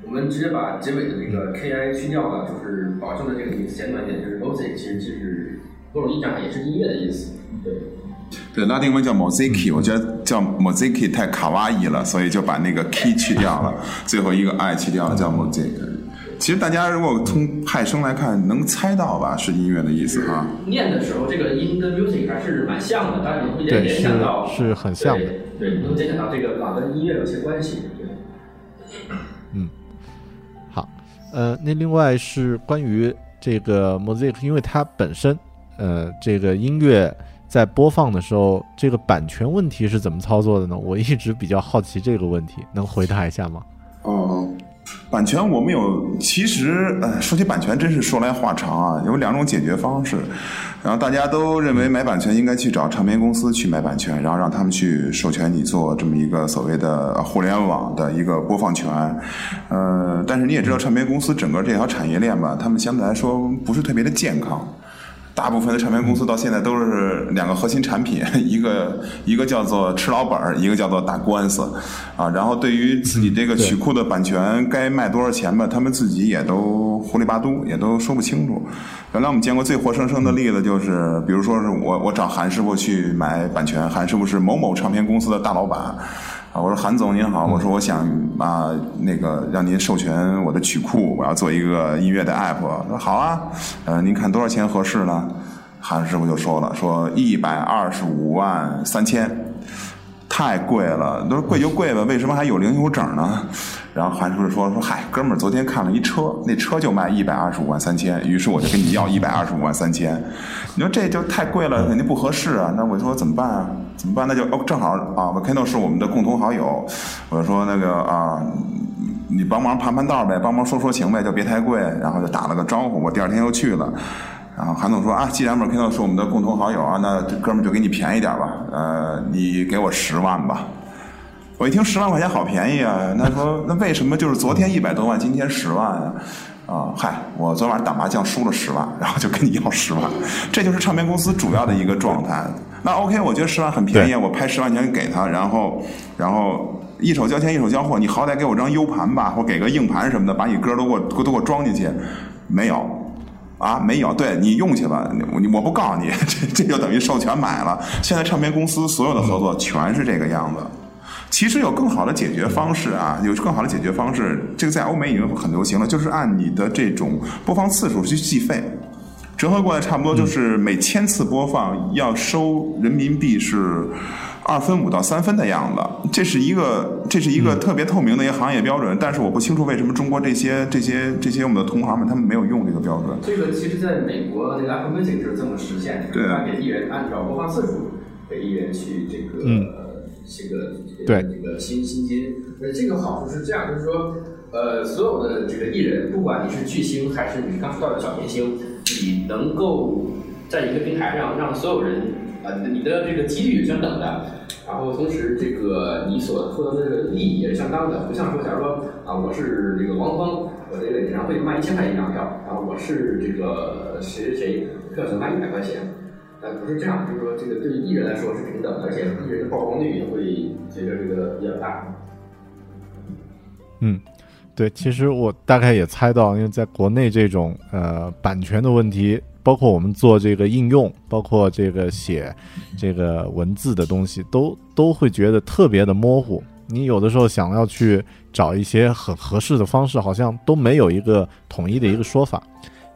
我们直接把结尾的这个 K I 去掉了，就是保证了这个意思简短点，就是 Mosaic 其实就是某种意义上也是音乐的意思，对。对，拉丁文叫 mosaic，我觉得叫 mosaic 太卡哇伊了，所以就把那个 k 去掉了，最后一个 i 去掉了，叫 mosaic。其实大家如果从派生来看，能猜到吧？是音乐的意思哈。念的时候，这个音跟 music 还是蛮像的，但是你会联想到是很像的，对，能联想到这个啊跟音乐有些关系。对，嗯，好，呃，那另外是关于这个 mosaic，因为它本身，呃，这个音乐。在播放的时候，这个版权问题是怎么操作的呢？我一直比较好奇这个问题，能回答一下吗？哦，版权我们有，其实呃，说起版权真是说来话长啊，有两种解决方式。然后大家都认为买版权应该去找唱片公司去买版权，然后让他们去授权你做这么一个所谓的互联网的一个播放权。呃，但是你也知道，唱片公司整个这条产业链吧，他们相对来说不是特别的健康。大部分的唱片公司到现在都是两个核心产品，一个一个叫做吃老本儿，一个叫做打官司，啊，然后对于自己这个曲库的版权该卖多少钱吧，他们自己也都糊里八嘟，也都说不清楚。原来我们见过最活生生的例子就是，比如说是我我找韩师傅去买版权，韩师傅是某某唱片公司的大老板。我说韩总您好，我说我想啊那个让您授权我的曲库，我要做一个音乐的 app。说好啊，呃，您看多少钱合适呢？韩师傅就说了，说一百二十五万三千，太贵了。都说贵就贵吧，为什么还有零有整呢？然后韩叔叔说说嗨，哥们儿昨天看了一车，那车就卖一百二十五万三千，于是我就跟你要一百二十五万三千。你说这就太贵了，肯定不合适啊。那我说怎么办啊？怎么办？那就哦，正好啊，Vakino 是我们的共同好友。我说那个啊，你帮忙盘盘道呗，帮忙说说情呗，就别太贵。然后就打了个招呼，我第二天又去了。然后韩总说啊，既然 Vakino 是我们的共同好友啊，那哥们就给你便宜点吧。呃，你给我十万吧。我一听十万块钱好便宜啊，那说那为什么就是昨天一百多万，今天十万啊？啊，嗨，我昨晚打麻将输了十万，然后就跟你要十万，这就是唱片公司主要的一个状态。那 OK，我觉得十万很便宜，我拍十万钱给他，然后，然后一手交钱一手交货，你好歹给我张 U 盘吧，或给个硬盘什么的，把你歌都给我都给我装进去。没有，啊，没有，对你用去了，我我不告诉你，这这就等于授权买了。现在唱片公司所有的合作全是这个样子。其实有更好的解决方式啊，有更好的解决方式，这个在欧美已经很流行了，就是按你的这种播放次数去计费。折合过来差不多就是每千次播放要收人民币是二分五到三分的样子。这是一个这是一个特别透明的一个行业标准，但是我不清楚为什么中国这些这些这些我们的同行们他们没有用这个标准。这个其实在美国那个 Apple Music 是这么实现的，对它给艺人按照播放次数给艺人去这个、嗯这个这对个这个薪薪金。呃，这个好处是这样，就是说，呃，所有的这个艺人，不管你是巨星还是你刚出道的小明星，你能够在一个平台上让所有人，呃，你的这个给予相等的，然后同时这个你所获得的这个利益也是相当的，不像说，假如说啊，我是这个王峰，我这个演唱会卖一千块钱一张票，然后我是这个谁谁谁，票只卖一百块钱。呃，不是这样，就是说这个对于艺人来说是平等的，而且艺人的曝光率也会随着这个比较大。嗯，对，其实我大概也猜到，因为在国内这种呃版权的问题，包括我们做这个应用，包括这个写这个文字的东西，都都会觉得特别的模糊。你有的时候想要去找一些很合适的方式，好像都没有一个统一的一个说法。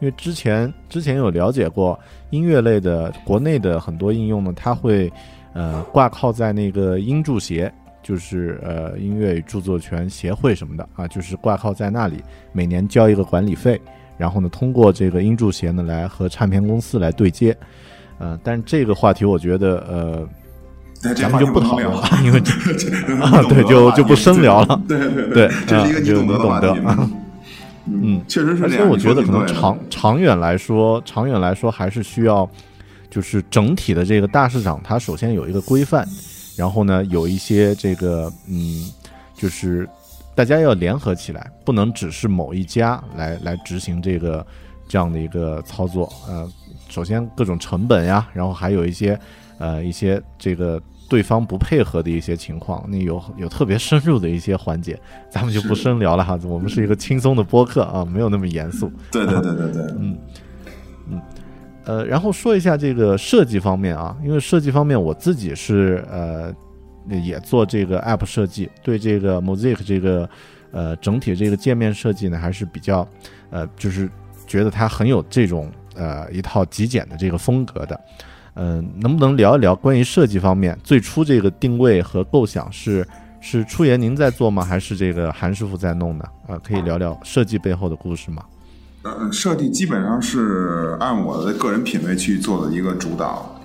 因为之前之前有了解过音乐类的国内的很多应用呢，它会呃挂靠在那个音著协，就是呃音乐与著作权协会什么的啊，就是挂靠在那里，每年交一个管理费，然后呢通过这个音著协呢来和唱片公司来对接。呃，但是这个话题我觉得呃咱们就不讨论了，因为这 这啊 对就就不深聊了。对对对这是一个你啊就懂得的话题你懂得嗯嗯，确实是这样。而且我觉得可能长长远来说，长远来说还是需要，就是整体的这个大市场，它首先有一个规范，然后呢有一些这个嗯，就是大家要联合起来，不能只是某一家来来执行这个这样的一个操作。呃，首先各种成本呀，然后还有一些呃一些这个。对方不配合的一些情况，那有有特别深入的一些环节，咱们就不深聊了哈。我们是一个轻松的播客啊，没有那么严肃。对对对对对，嗯，嗯，呃，然后说一下这个设计方面啊，因为设计方面我自己是呃也做这个 App 设计，对这个 Mosaic 这个呃整体这个界面设计呢还是比较呃就是觉得它很有这种呃一套极简的这个风格的。嗯、能不能聊一聊关于设计方面？最初这个定位和构想是是初言您在做吗？还是这个韩师傅在弄呢？啊、可以聊聊设计背后的故事吗？呃，设计基本上是按我的个人品味去做的一个主导，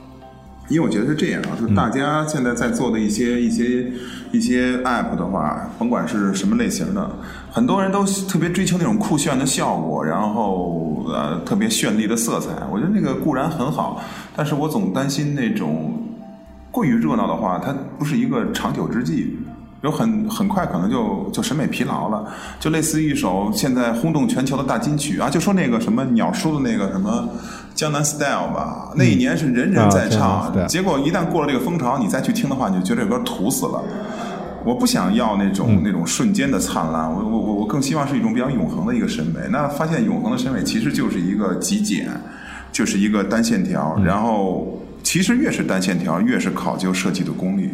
因为我觉得是这样啊，就是大家现在在做的一些、一些一些 app 的话，甭管是什么类型的，很多人都特别追求那种酷炫的效果，然后呃特别绚丽的色彩。我觉得那个固然很好，但是我总担心那种过于热闹的话，它不是一个长久之计。有很很快可能就就审美疲劳了，就类似于一首现在轰动全球的大金曲啊，就说那个什么鸟叔的那个什么江南 Style 吧，那一年是人人在唱，结果一旦过了这个风潮，你再去听的话，你就觉得这歌土死了。我不想要那种、那种瞬间的灿烂，我我我我更希望是一种比较永恒的一个审美。那发现永恒的审美其实就是一个极简，就是一个单线条，然后其实越是单线条，越是考究设计的功力。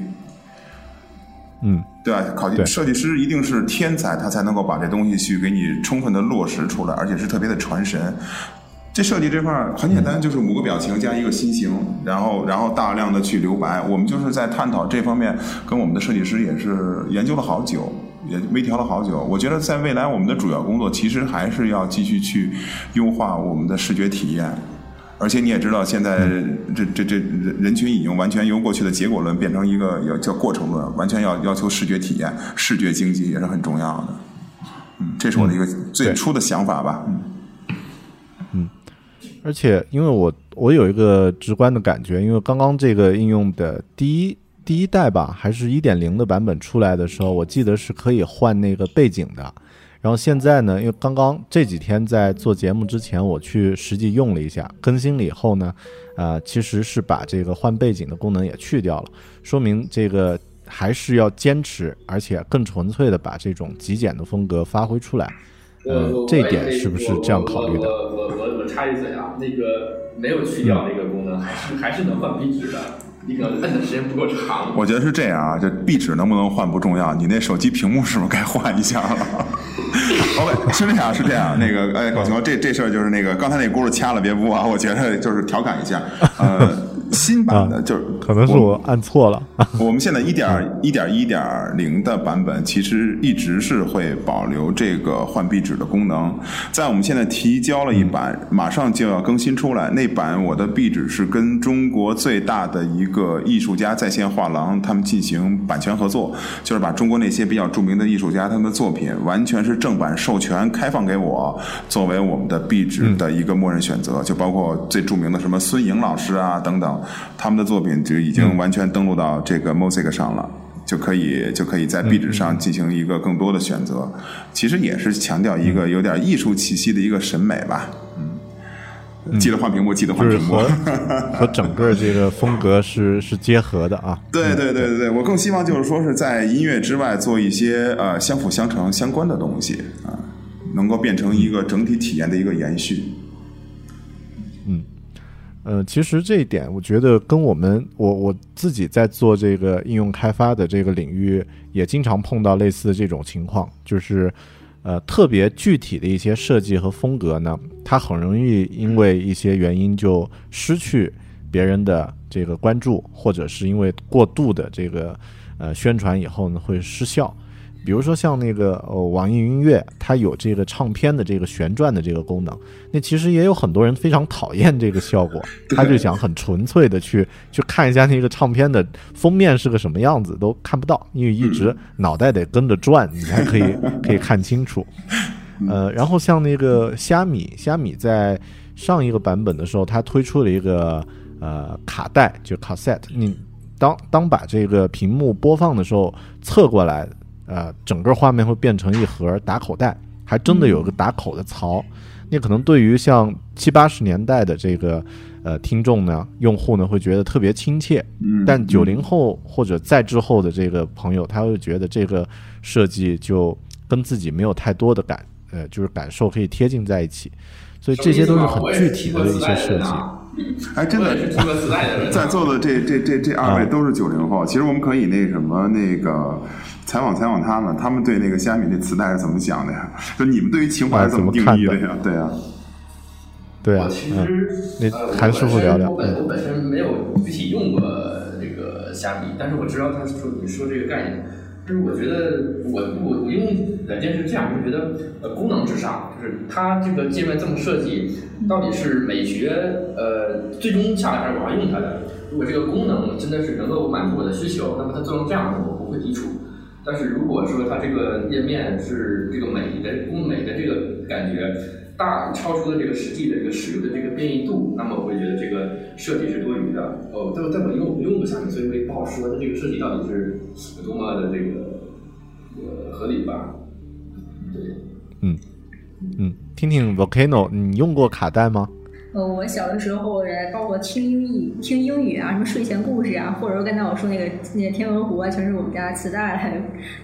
嗯。对吧？考究设计师一定是天才，他才能够把这东西去给你充分的落实出来，而且是特别的传神。这设计这块儿很简单，就是五个表情加一个心形，然后然后大量的去留白。我们就是在探讨这方面，跟我们的设计师也是研究了好久，也微调了好久。我觉得在未来，我们的主要工作其实还是要继续去优化我们的视觉体验。而且你也知道，现在这这这人人群已经完全由过去的结果论变成一个要叫过程论，完全要要求视觉体验、视觉经济也是很重要的。嗯，这是我的一个最初的想法吧。嗯。而且，因为我我有一个直观的感觉，因为刚刚这个应用的第一第一代吧，还是一点零的版本出来的时候，我记得是可以换那个背景的。然后现在呢，因为刚刚这几天在做节目之前，我去实际用了一下，更新了以后呢，呃，其实是把这个换背景的功能也去掉了，说明这个还是要坚持，而且更纯粹的把这种极简的风格发挥出来。这一点是不是这样考虑的？我我我我我插一嘴啊，那个没有去掉那个功能，还是还是能换壁纸的，你可能摁的时间不够长。我觉得是这样啊，就壁纸能不能换不重要，你那手机屏幕是不是该换一下了？OK，是这样，是这样。那个，哎，狗熊，这这事儿就是那个刚才那轱辘掐了别播啊，我觉得就是调侃一下。呃，新版的就是可能是我按错了。我们现在一点一点一点零的版本，其实一直是会保留这个换壁纸的功能。在我们现在提交了一版，马上就要更新出来。那版我的壁纸是跟中国最大的一一个艺术家在线画廊他们进行版权合作，就是把中国那些比较著名的艺术家他们的作品，完全是正版授权开放给我，作为我们的壁纸的一个默认选择。就包括最著名的什么孙颖老师啊等等，他们的作品就已经完全登录到这个 Mosaic 上了。就可以就可以在壁纸上进行一个更多的选择，其实也是强调一个有点艺术气息的一个审美吧。嗯，记得换屏幕，记得换屏幕，和整个这个风格是是结合的啊。对对对对对，我更希望就是说是在音乐之外做一些呃相辅相成相关的东西啊，能够变成一个整体体验的一个延续。嗯。呃，其实这一点，我觉得跟我们我我自己在做这个应用开发的这个领域，也经常碰到类似的这种情况，就是呃特别具体的一些设计和风格呢，它很容易因为一些原因就失去别人的这个关注，或者是因为过度的这个呃宣传以后呢会失效。比如说像那个呃网易云音乐，它有这个唱片的这个旋转的这个功能，那其实也有很多人非常讨厌这个效果，他就想很纯粹的去去看一下那个唱片的封面是个什么样子，都看不到，因为一直脑袋得跟着转，你才可以 可以看清楚。呃，然后像那个虾米，虾米在上一个版本的时候，它推出了一个呃卡带，就 cassette，你当当把这个屏幕播放的时候侧过来。呃，整个画面会变成一盒打口袋，还真的有个打口的槽。那可能对于像七八十年代的这个呃听众呢，用户呢会觉得特别亲切。嗯。但九零后或者再之后的这个朋友，他会觉得这个设计就跟自己没有太多的感，呃，就是感受可以贴近在一起。所以这些都是很具体的一些设计。哎，真的，在座的这这这这二位都是九零后。其实我们可以那什么那个。采访采访他们，他们对那个虾米那磁带是怎么想的呀？就你们对于情怀是怎么定义的呀？对呀，对啊。我其实那韩师傅聊聊。我本我本身没有具体用过这个虾米，但是我知道他说你说这个概念。就是我觉得我我我用软件是这样，我觉得呃功能至上，就是它这个界面这么设计，到底是美学呃最终下来还是我要用它的？如果这个功能真的是能够满足我的需求，那么它做成这样，我不会抵触。但是如果说它这个页面是这个美的工美的这个感觉大超出了这个实际的这个使用的这个变异度，那么我会觉得这个设计是多余的。哦，但但我用用不下去，所以我也不好说它这个设计到底是有多么的这个呃合理吧。对，嗯嗯，听听 Volcano，你用过卡带吗？呃，我小的时候，包括听英语、听英语啊，什么睡前故事啊，或者说刚才我说那个那个天鹅湖啊，全是我们家磁带来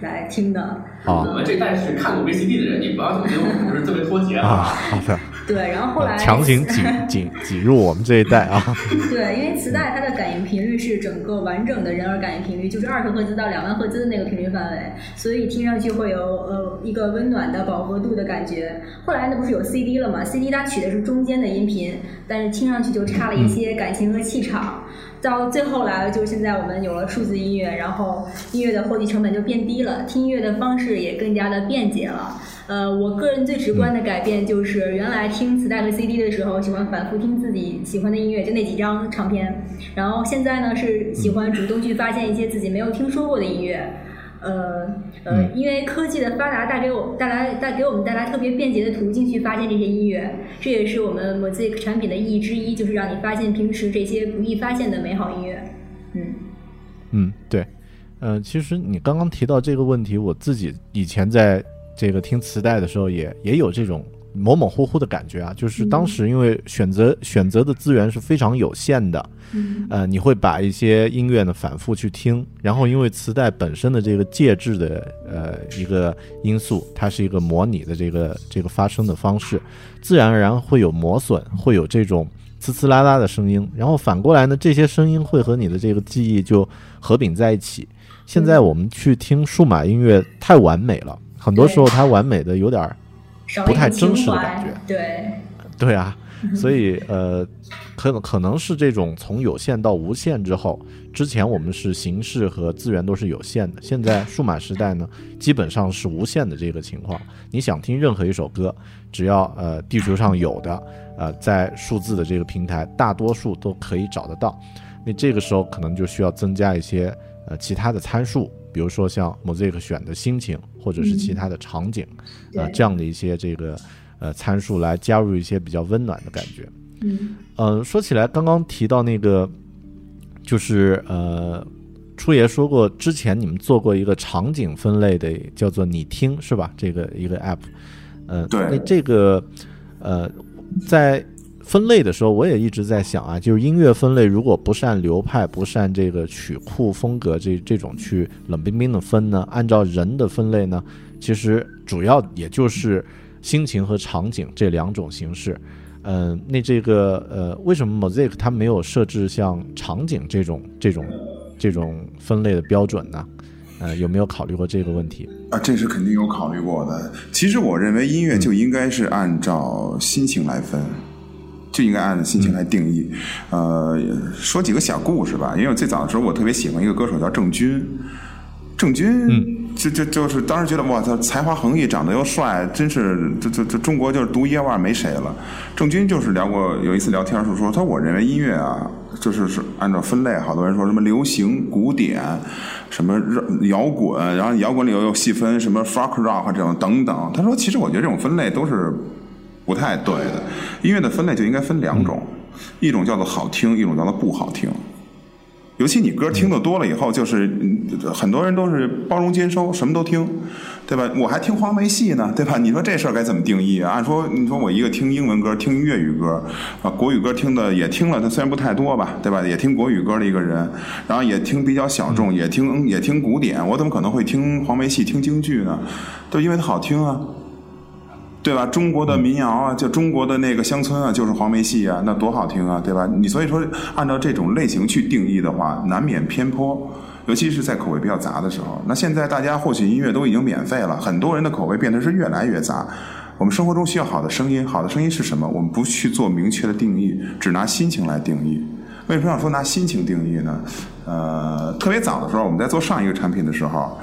来听的。我们这代是看过 VCD 的人，你不要总觉得我们就是特别脱节啊。好的。对，然后后来强行 挤挤挤入我们这一代啊。对，因为磁带它的感应频率是整个完整的人耳感应频率，就是二十赫兹到两万赫兹的那个频率范围，所以听上去会有呃一个温暖的饱和度的感觉。后来呢，不是有 CD 了嘛？CD 它取的是中间的音频，但是听上去就差了一些感情和气场。到最后来了，就是现在我们有了数字音乐，然后音乐的后期成本就变低了，听音乐的方式也更加的便捷了。呃，我个人最直观的改变就是，原来听磁带和 CD 的时候，喜欢反复听自己喜欢的音乐，就那几张唱片。然后现在呢，是喜欢主动去发现一些自己没有听说过的音乐。呃呃，因为科技的发达带给我带来带给我们带来特别便捷的途径去发现这些音乐，这也是我们 Mosaic 产品的意义之一，就是让你发现平时这些不易发现的美好音乐。嗯嗯，对，呃，其实你刚刚提到这个问题，我自己以前在。这个听磁带的时候也也有这种模模糊糊的感觉啊，就是当时因为选择选择的资源是非常有限的，呃，你会把一些音乐呢反复去听，然后因为磁带本身的这个介质的呃一个因素，它是一个模拟的这个这个发声的方式，自然而然会有磨损，会有这种呲呲啦啦的声音，然后反过来呢，这些声音会和你的这个记忆就合并在一起。现在我们去听数码音乐太完美了。很多时候，它完美的有点不太真实的感觉。对，对啊，所以呃，可能可能是这种从有限到无限之后，之前我们是形式和资源都是有限的，现在数码时代呢，基本上是无限的这个情况。你想听任何一首歌，只要呃地球上有的，呃在数字的这个平台，大多数都可以找得到。那这个时候可能就需要增加一些呃其他的参数，比如说像 Mosaic 选的心情，或者是其他的场景，啊这样的一些这个呃参数来加入一些比较温暖的感觉。嗯，呃，说起来，刚刚提到那个，就是呃，初爷说过，之前你们做过一个场景分类的，叫做“你听”是吧？这个一个 app，呃，对。那这个呃，在分类的时候，我也一直在想啊，就是音乐分类，如果不是按流派，不是按这个曲库风格这这种去冷冰冰的分呢，按照人的分类呢，其实主要也就是心情和场景这两种形式。嗯、那这个呃，为什么 Mosaic 它没有设置像场景这种这种这种分类的标准呢？呃，有没有考虑过这个问题？啊，这是肯定有考虑过的。其实我认为音乐就应该是按照心情来分，就应该按心情来定义。呃，说几个小故事吧，因为我最早的时候我特别喜欢一个歌手叫郑钧，郑钧，就就就是当时觉得哇，他才华横溢，长得又帅，真是这这这中国就是独一无二没谁了。郑钧就是聊过有一次聊天时候说，他说我认为音乐啊，就是是按照分类，好多人说什么流行、古典，什么摇滚，然后摇滚里又有细分什么 folk rock 这种等等。他说，其实我觉得这种分类都是不太对的。音乐的分类就应该分两种，一种叫做好听，一种叫做不好听。尤其你歌听得多了以后，就是嗯很多人都是包容兼收，什么都听，对吧？我还听黄梅戏呢，对吧？你说这事儿该怎么定义啊？按说，你说我一个听英文歌、听粤语歌啊，国语歌听的也听了，它虽然不太多吧，对吧？也听国语歌的一个人，然后也听比较小众，也听也听古典，我怎么可能会听黄梅戏、听京剧呢？都因为它好听啊。对吧？中国的民谣啊，就中国的那个乡村啊，就是黄梅戏啊，那多好听啊，对吧？你所以说，按照这种类型去定义的话，难免偏颇，尤其是在口味比较杂的时候。那现在大家获取音乐都已经免费了，很多人的口味变得是越来越杂。我们生活中需要好的声音，好的声音是什么？我们不去做明确的定义，只拿心情来定义。为什么要说拿心情定义呢？呃，特别早的时候，我们在做上一个产品的时候。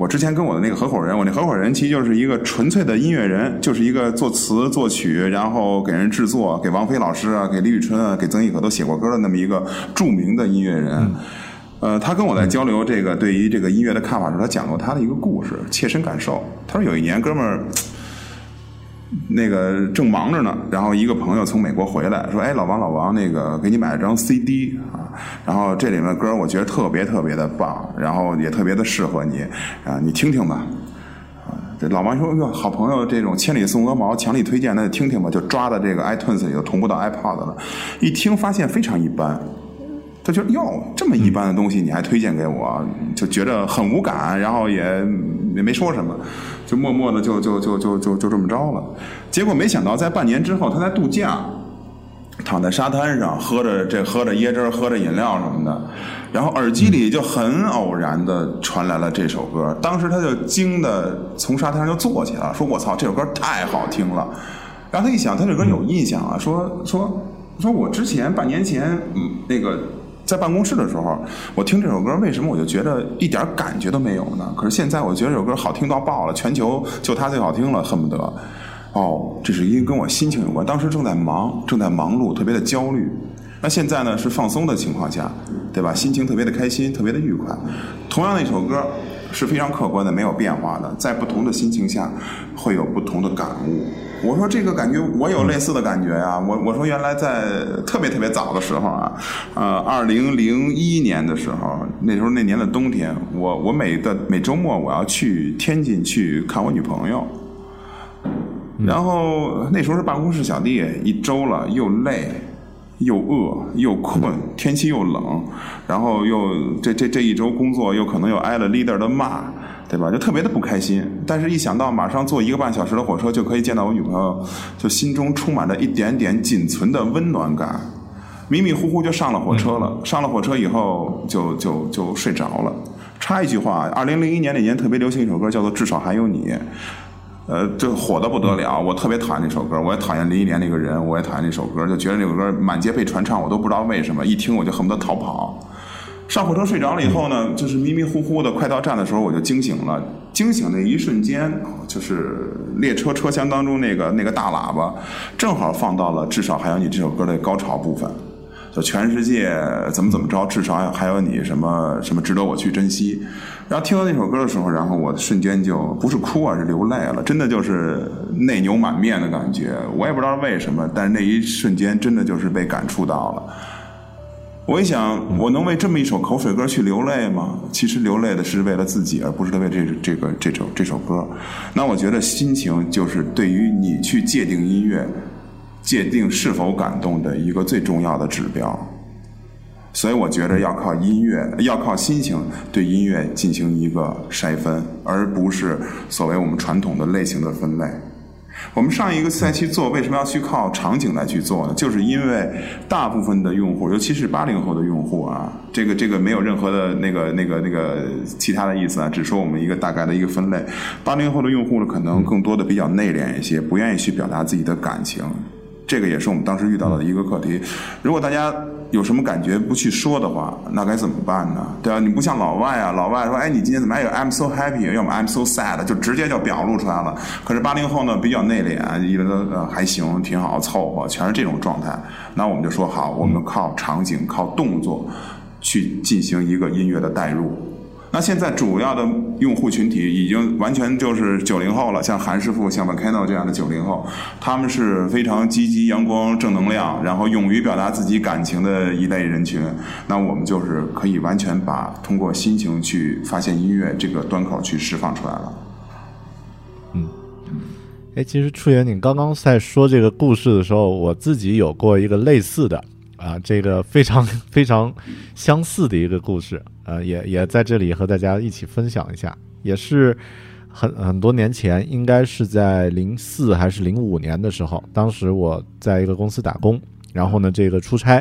我之前跟我的那个合伙人，我那合伙人其实就是一个纯粹的音乐人，就是一个作词作曲，然后给人制作，给王菲老师啊，给李宇春啊，给曾轶可都写过歌的那么一个著名的音乐人。呃，他跟我在交流这个对于这个音乐的看法时，他讲过他的一个故事，切身感受。他说有一年，哥们儿。那个正忙着呢，然后一个朋友从美国回来，说：“哎，老王，老王，那个给你买了张 CD 啊，然后这里面的歌我觉得特别特别的棒，然后也特别的适合你啊，你听听吧。”啊，这老王说：“哟，好朋友，这种千里送鹅毛，强力推荐，那就听听吧。”就抓到这个 iTunes 里头同步到 iPod 了，一听发现非常一般。他觉得哟，这么一般的东西你还推荐给我，就觉得很无感，然后也也没说什么，就默默的就就就就就就这么着了。结果没想到在半年之后，他在度假，躺在沙滩上喝着这喝着椰汁，喝着饮料什么的，然后耳机里就很偶然的传来了这首歌。当时他就惊的从沙滩上就坐起来了，说：“我操，这首歌太好听了。”然后他一想，他这歌有印象啊，说说说我之前半年前嗯那个。在办公室的时候，我听这首歌，为什么我就觉得一点感觉都没有呢？可是现在我觉得这首歌好听到爆了，全球就它最好听了，恨不得。哦，这是因为跟我心情有关，当时正在忙，正在忙碌，特别的焦虑。那现在呢是放松的情况下，对吧？心情特别的开心，特别的愉快。同样的一首歌是非常客观的，没有变化的，在不同的心情下会有不同的感悟。我说这个感觉，我有类似的感觉呀、我我说原来在特别特别早的时候啊，呃，二零零一年的时候，那时候那年的冬天，我我每的每周末我要去天津去看我女朋友。然后那时候是办公室小弟，一周了又累。又饿又困，天气又冷，然后又这这这一周工作又可能又挨了 leader 的骂，对吧？就特别的不开心。但是，一想到马上坐一个半小时的火车就可以见到我女朋友，就心中充满着一点点仅存的温暖感。迷迷糊糊就上了火车了。上了火车以后就就就睡着了。插一句话，二零零一年那年特别流行一首歌，叫做《至少还有你》。呃，这火的不得了，我特别讨厌那首歌，我也讨厌林忆莲那个人，我也讨厌那首歌，就觉得那首歌满街被传唱，我都不知道为什么，一听我就恨不得逃跑。上火车睡着了以后呢，就是迷迷糊糊的，快到站的时候我就惊醒了。惊醒那一瞬间，就是列车车厢当中那个那个大喇叭，正好放到了《至少还有你》这首歌的高潮部分。就全世界怎么怎么着，至少还有你什么什么值得我去珍惜。然后听到那首歌的时候，然后我瞬间就不是哭啊，是流泪了，真的就是泪流满面的感觉。我也不知道为什么，但是那一瞬间真的就是被感触到了。我一想，我能为这么一首口水歌去流泪吗？其实流泪的是为了自己，而不是为这这个这首这首歌。那我觉得心情就是对于你去界定音乐、界定是否感动的一个最重要的指标。所以我觉得要靠音乐，要靠心情对音乐进行一个筛分，而不是所谓我们传统的类型的分类。我们上一个赛期做为什么要去靠场景来去做呢？就是因为大部分的用户，尤其是八零后的用户啊，这个这个没有任何的那个那个那个其他的意思啊，只说我们一个大概的一个分类。八零后的用户呢，可能更多的比较内敛一些，不愿意去表达自己的感情，这个也是我们当时遇到的一个课题。如果大家。有什么感觉不去说的话，那该怎么办呢？对吧？你不像老外啊，老外说，哎，你今天怎么还有 I'm so happy，要么 I'm so sad，就直接就表露出来了。可是八零后呢，比较内敛，以为呃还行，挺好，凑合，全是这种状态。那我们就说好，我们靠场景、靠动作去进行一个音乐的代入。那现在主要的用户群体已经完全就是九零后了，像韩师傅、像 Vakano 这样的九零后，他们是非常积极、阳光、正能量，然后勇于表达自己感情的一类人群。那我们就是可以完全把通过心情去发现音乐这个端口去释放出来了。嗯，哎，其实初言，你刚刚在说这个故事的时候，我自己有过一个类似的啊，这个非常非常相似的一个故事。呃，也也在这里和大家一起分享一下，也是很很多年前，应该是在零四还是零五年的时候，当时我在一个公司打工，然后呢，这个出差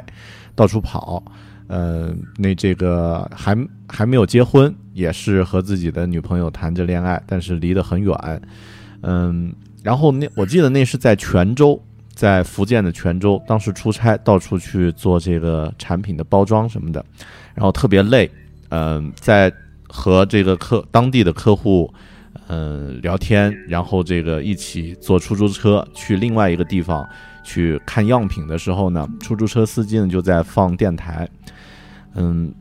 到处跑，呃，那这个还还没有结婚，也是和自己的女朋友谈着恋爱，但是离得很远，嗯，然后那我记得那是在泉州，在福建的泉州，当时出差到处去做这个产品的包装什么的，然后特别累。嗯，在和这个客当地的客户，嗯聊天，然后这个一起坐出租车去另外一个地方去看样品的时候呢，出租车司机呢就在放电台，嗯，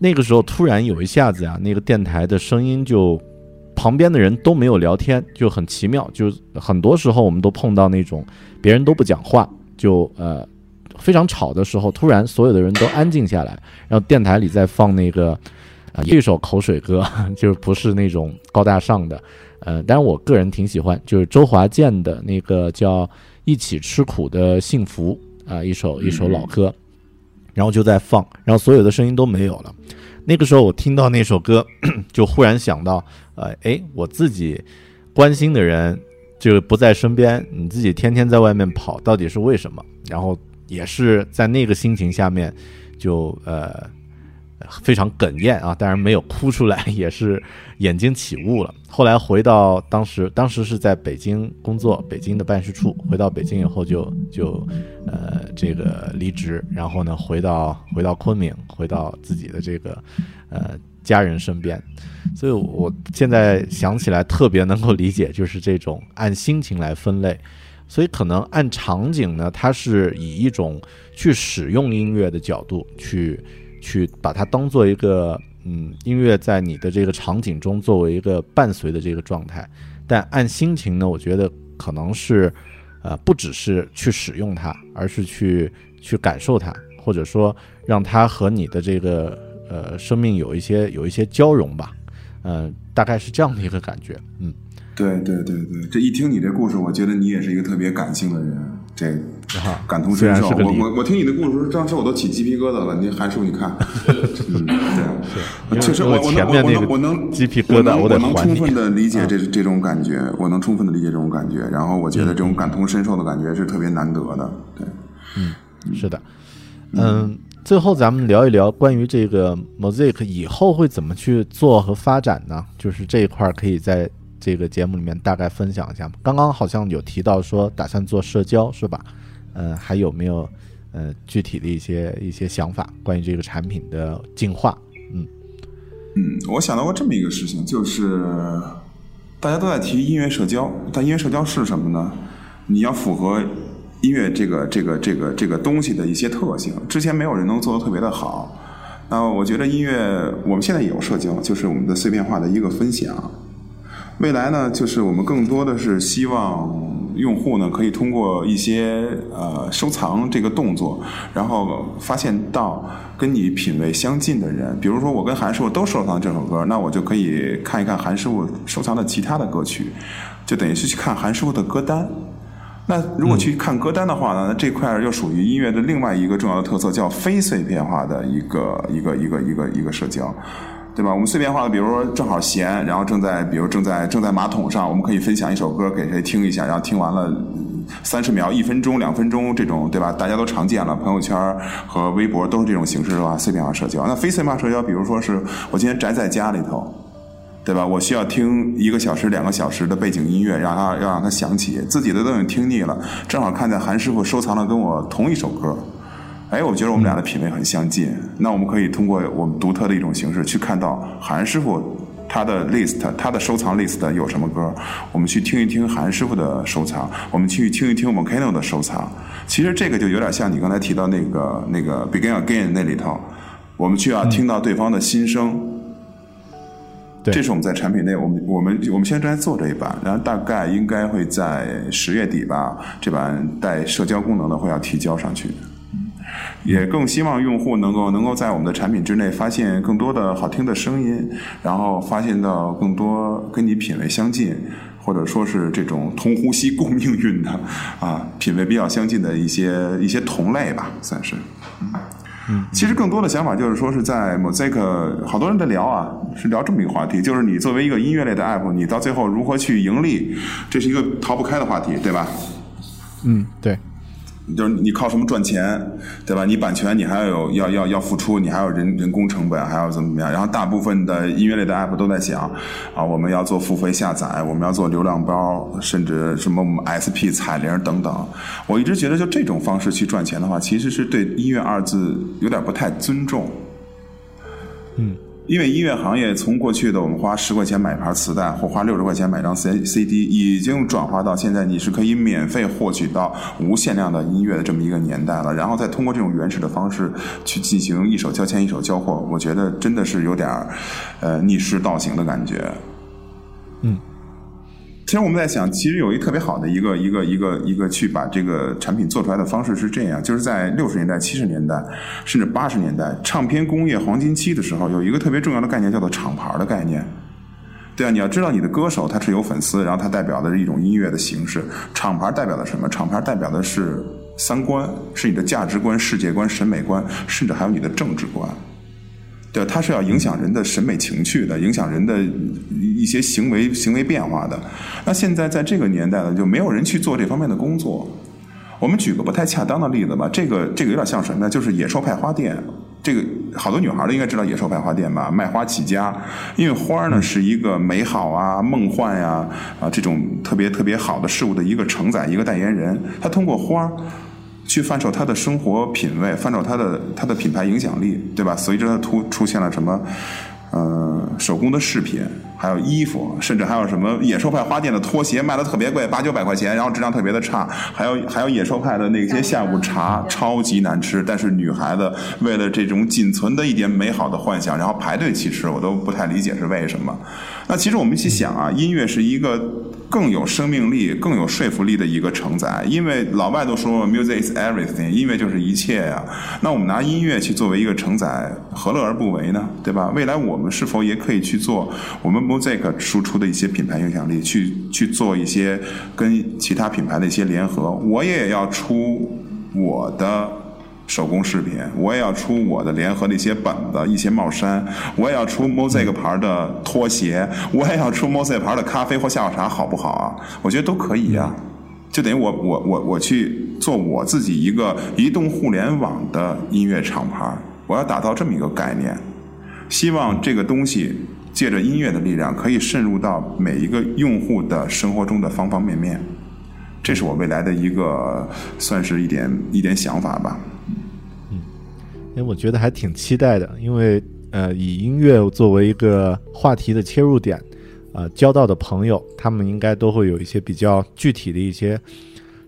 那个时候突然有一下子啊，那个电台的声音就旁边的人都没有聊天，就很奇妙，就很多时候我们都碰到那种别人都不讲话，就呃。非常吵的时候，突然所有的人都安静下来，然后电台里在放那个啊一首口水歌，就是不是那种高大上的，呃，但是我个人挺喜欢，就是周华健的那个叫《一起吃苦的幸福》啊，一首一首老歌，然后就在放，然后所有的声音都没有了。那个时候我听到那首歌，就忽然想到，呃，哎，我自己关心的人就不在身边，你自己天天在外面跑，到底是为什么？然后。也是在那个心情下面，就呃非常哽咽啊，当然没有哭出来，也是眼睛起雾了。后来回到当时，当时是在北京工作，北京的办事处。回到北京以后，就就呃这个离职，然后呢回到回到昆明，回到自己的这个呃家人身边。所以我现在想起来特别能够理解，就是这种按心情来分类。所以可能按场景呢，它是以一种去使用音乐的角度去去把它当做一个嗯音乐在你的这个场景中作为一个伴随的这个状态。但按心情呢，我觉得可能是呃不只是去使用它，而是去去感受它，或者说让它和你的这个呃生命有一些有一些交融吧。嗯，大概是这样的一个感觉。嗯。对对对对，这一听你这故事，我觉得你也是一个特别感性的人，这感同身受。我我我听你的故事，当时我都起鸡皮疙瘩了。你韩叔，你看，嗯，对，确实，我我我能我能鸡皮疙瘩，我能充分的理解这这种感觉，我能充分的理解这种感觉。然后我觉得这种感同身受的感觉是特别难得的。对，嗯，是的，嗯，最后咱们聊一聊关于这个 Mosaic 以后会怎么去做和发展呢？就是这一块可以在。这个节目里面大概分享一下吗？刚刚好像有提到说打算做社交是吧？嗯，还有没有呃具体的一些一些想法关于这个产品的进化？嗯嗯，我想到过这么一个事情，就是大家都在提音乐社交，但音乐社交是什么呢？你要符合音乐这个这个这个这个东西的一些特性，之前没有人能做的特别的好。那我觉得音乐我们现在也有社交，就是我们的碎片化的一个分享。未来呢，就是我们更多的是希望用户呢可以通过一些呃收藏这个动作，然后发现到跟你品味相近的人。比如说我跟韩师傅都收藏这首歌，那我就可以看一看韩师傅收藏的其他的歌曲，就等于是去看韩师傅的歌单。那如果去看歌单的话呢，那这块又属于音乐的另外一个重要的特色，叫非碎片化的一个一个一个一个一个社交。对吧？我们碎片化的，比如说正好闲，然后正在，比如正在正在马桶上，我们可以分享一首歌给谁听一下，然后听完了三十秒、一分钟、两分钟这种，对吧？大家都常见了，朋友圈和微博都是这种形式的话，碎片化社交。那非碎片化社交，比如说是我今天宅在家里头，对吧？我需要听一个小时、两个小时的背景音乐，让它要让它响起，自己的都已经听腻了，正好看见韩师傅收藏了跟我同一首歌。哎，我觉得我们俩的品味很相近，那我们可以通过我们独特的一种形式去看到韩师傅他的 list，他的收藏 list 有什么歌，我们去听一听韩师傅的收藏，我们去听一听 Volcano 的收藏。其实这个就有点像你刚才提到那个那个 Begin Again 那里头，我们去要听到对方的心声。对，这是我们在产品内，我们我们我们现在正在做这一版，然后大概应该会在十月底吧，这版带社交功能的会要提交上去。也更希望用户能够能够在我们的产品之内发现更多的好听的声音，然后发现到更多跟你品味相近，或者说是这种同呼吸共命运的啊，品味比较相近的一些一些同类吧，算是。嗯，其实更多的想法就是说是在 Mosaic，好多人在聊啊，是聊这么一个话题，就是你作为一个音乐类的 app，你到最后如何去盈利，这是一个逃不开的话题，对吧？嗯，对。就是你靠什么赚钱，对吧？你版权你还要有要要要付出，你还有人人工成本，还要怎么怎么样？然后大部分的音乐类的 app 都在想啊，我们要做付费下载，我们要做流量包，甚至什么 SP 彩铃等等。我一直觉得，就这种方式去赚钱的话，其实是对音乐二字有点不太尊重。因为音乐行业从过去的我们花十块钱买盘磁带，或花六十块钱买张 C C D，已经转化到现在你是可以免费获取到无限量的音乐的这么一个年代了。然后再通过这种原始的方式去进行一手交钱一手交货，我觉得真的是有点儿呃逆势倒行的感觉。嗯。其实我们在想，其实有一特别好的一个一个一个一个去把这个产品做出来的方式是这样，就是在六十年代、七十年代，甚至八十年代，唱片工业黄金期的时候，有一个特别重要的概念叫做厂牌的概念。对啊，你要知道你的歌手他是有粉丝，然后他代表的是一种音乐的形式。厂牌代表的什么？厂牌代表的是三观，是你的价值观、世界观、审美观，甚至还有你的政治观。对，它是要影响人的审美情趣的，影响人的一些行为行为变化的。那现在在这个年代呢，就没有人去做这方面的工作。我们举个不太恰当的例子吧，这个这个有点像什么呢？就是野兽派花店。这个好多女孩都应该知道野兽派花店吧？卖花起家，因为花呢是一个美好啊、梦幻呀啊这种特别特别好的事物的一个承载、一个代言人。他通过花。去贩售他的生活品味，贩售他的他的品牌影响力，对吧？随着他突出现了什么，呃，手工的饰品，还有衣服，甚至还有什么野兽派花店的拖鞋卖的特别贵，八九百块钱，然后质量特别的差，还有还有野兽派的那些下午茶超级难吃，但是女孩子为了这种仅存的一点美好的幻想，然后排队去吃，我都不太理解是为什么。那其实我们一起想啊，音乐是一个更有生命力、更有说服力的一个承载。因为老外都说 “music is everything”，音乐就是一切呀。那我们拿音乐去作为一个承载，何乐而不为呢？对吧？未来我们是否也可以去做我们 music 输出的一些品牌影响力，去去做一些跟其他品牌的一些联合？我也要出我的。手工饰品，我也要出我的联合的一些本子、一些帽衫，我也要出 Mosaic 牌的拖鞋，我也要出 Mosaic 牌的咖啡或下午茶，好不好啊？我觉得都可以呀。就等于我我我我去做我自己一个移动互联网的音乐厂牌，我要打造这么一个概念，希望这个东西借着音乐的力量，可以渗入到每一个用户的生活中的方方面面。这是我未来的一个算是一点一点想法吧。嗯，哎，我觉得还挺期待的，因为呃，以音乐作为一个话题的切入点，啊，交到的朋友，他们应该都会有一些比较具体的一些，